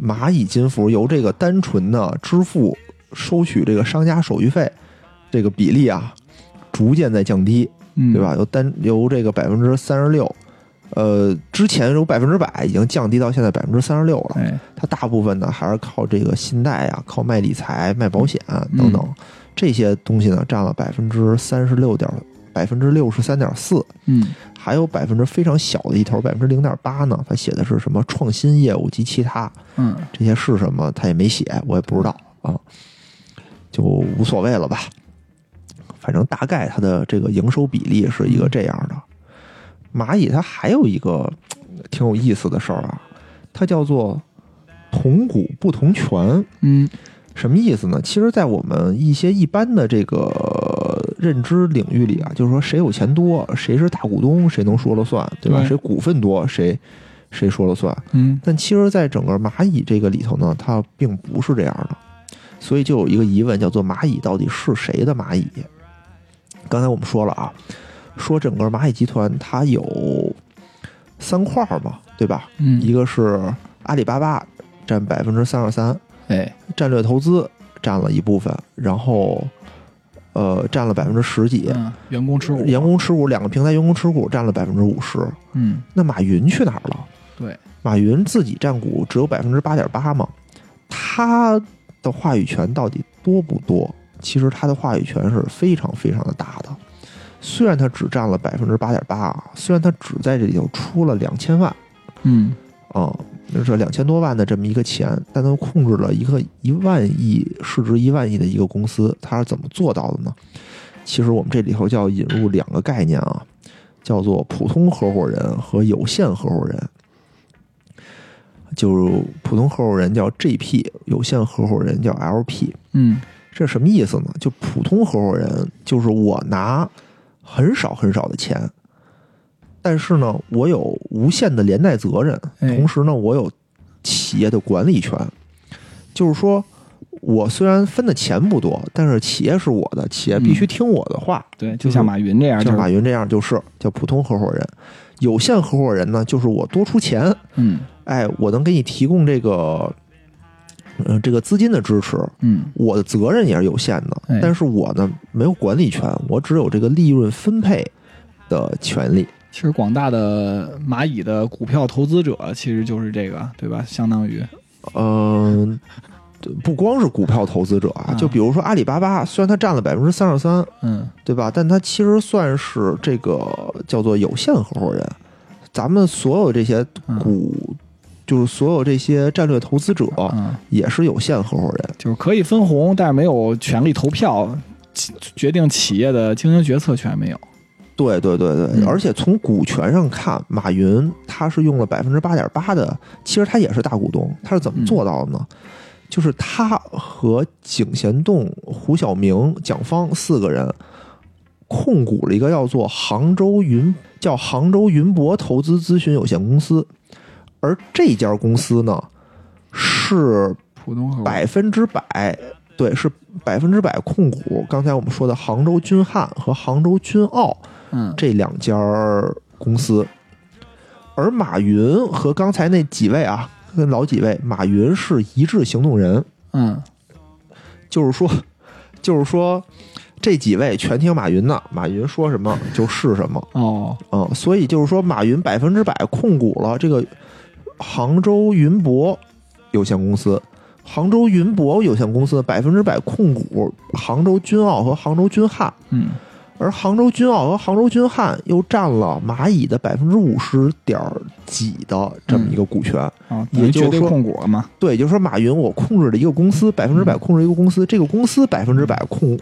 蚂蚁金服由这个单纯的支付收取这个商家手续费这个比例啊，逐渐在降低，嗯，对吧？由单由这个百分之三十六，呃，之前有百分之百已经降低到现在百分之三十六了。哎，它大部分呢还是靠这个信贷啊，靠卖理财、卖保险等等、嗯这些东西呢，占了百分之三十六点百分之六十三点四。嗯还有百分之非常小的一头，百分之零点八呢，它写的是什么创新业务及其他，嗯这些是什么他也没写，我也不知道啊，就无所谓了吧。反正大概它的这个营收比例是一个这样的。蚂蚁它还有一个挺有意思的事儿啊，它叫做同股不同权。嗯什么意思呢？其实，在我们一些一般的这个认知领域里啊，就是说谁有钱多，谁是大股东，谁能说了算，对吧？对谁股份多，谁谁说了算。嗯但其实，在整个蚂蚁这个里头呢，它并不是这样的，所以就有一个疑问，叫做蚂蚁到底是谁的蚂蚁？刚才我们说了啊，说整个蚂蚁集团它有三块儿嘛，对吧？嗯，一个是阿里巴巴占百分之三十三，哎，战略投资占了一部分，然后呃占了百分之十几，嗯，员工持股，员工持股两个平台员工持股占了百分之五十。嗯，那马云去哪儿了？对，马云自己占股只有百分之八点八嘛，他的话语权到底多不多？其实他的话语权是非常非常的大的。虽然它只占了百分之八点八啊，虽然它只在这里头出了两千万嗯啊，就是两千多万的这么一个钱，但它控制了一个一万亿市值一万亿的一个公司，它是怎么做到的呢？其实我们这里头就要引入两个概念啊，叫做普通合伙人和有限合伙人。就是普通合伙人叫 GP，有限合伙人叫 LP。嗯这什么意思呢？就普通合伙人就是我拿很少很少的钱，但是呢，我有无限的连带责任，哎同时呢，我有企业的管理权。就是说，我虽然分的钱不多，但是企业是我的，企业必须听我的话。对，就像马云这样，就像马云这样就是叫普通合伙人。有限合伙人呢，就是我多出钱，嗯哎，我能给你提供这个，嗯、这个资金的支持，嗯我的责任也是有限的哎，但是我呢没有管理权，我只有这个利润分配的权利。其实广大的蚂蚁的股票投资者其实就是这个，对吧？相当于，嗯、不光是股票投资者啊，啊就比如说阿里巴巴，虽然它占了百分之三十三，嗯对吧？但它其实算是这个叫做有限合伙人。咱们所有这些股就是所有这些战略投资者嗯，也是有限合伙人。就是可以分红，但是没有权利投票，起决定企业的经营决策权没有。对对对对，嗯而且从股权上看，马云他是用了百分之八点八的，其实他也是大股东，他是怎么做到的呢？就是他和井贤栋、胡晓明、蒋方四个人控股了一个叫做杭州云叫杭州云博投资咨询有限公司，而这家公司呢是普通百分之百，对，是百分之百控股。刚才我们说的杭州君汉和杭州君奥嗯。这两家公司，而马云和刚才那几位啊，跟老几位，马云是一致行动人，嗯。就是说，就是说，这几位全听马云的，马云说什么就是什么。哦。嗯，所以就是说，马云百分之百控股了这个杭州云博有限公司，杭州云博有限公司百分之百控股杭州君奥和杭州君汉，嗯而杭州君奥和杭州君汉又占了蚂蚁的百分之五十点几的这么一个股权。啊，也就是说控股了嘛。对，就是说，马云我控制了一个公司，百分之百控制一个公司，这个公司百分之百控。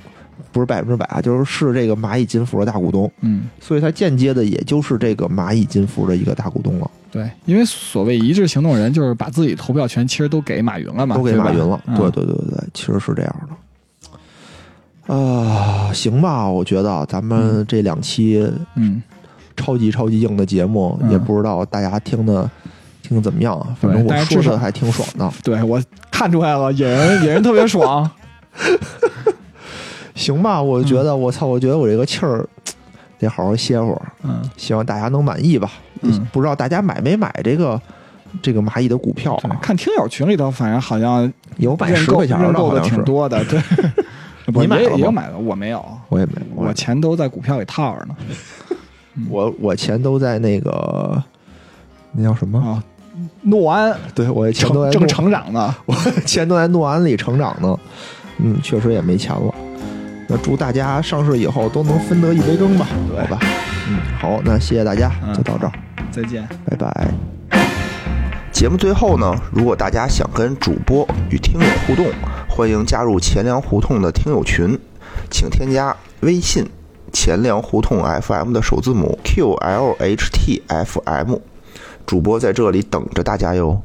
不是百分之百啊，就是是这个蚂蚁金服的大股东，嗯，所以他间接的也就是这个蚂蚁金服的一个大股东了。对，因为所谓一致行动人，就是把自己投票权其实都给马云了嘛，都给马云了。嗯对对对对对，其实是这样的。啊、行吧，我觉得咱们这两期嗯，超级超级硬的节目，嗯也不知道大家听的听得怎么样啊。反正我说的还挺爽的。对我看出来了，野人野人特别爽。行吧，我觉得、我操，我觉得我这个气儿 得好好歇会儿，嗯，希望大家能满意吧。嗯不知道大家买没买这个这个蚂蚁的股票啊？看听友群里头，反正好像有买认购十块钱的，认购的好像。挺多的，对。你买了吗也有买了，我没有，我也没，我我钱都在股票里套着呢。我我钱都在那个那叫什么？啊，诺安对我钱都在正成长呢。我钱都在诺安里成长呢。嗯，确实也没钱了。那祝大家上市以后都能分得一杯羹吧，好吧？嗯，好，那谢谢大家，嗯就到这儿，再见。拜拜。节目最后呢，如果大家想跟主播与听友互动，欢迎加入钱粮胡同的听友群，请添加微信“钱粮胡同 FM” 的首字母 QLHTFM，主播在这里等着大家哟。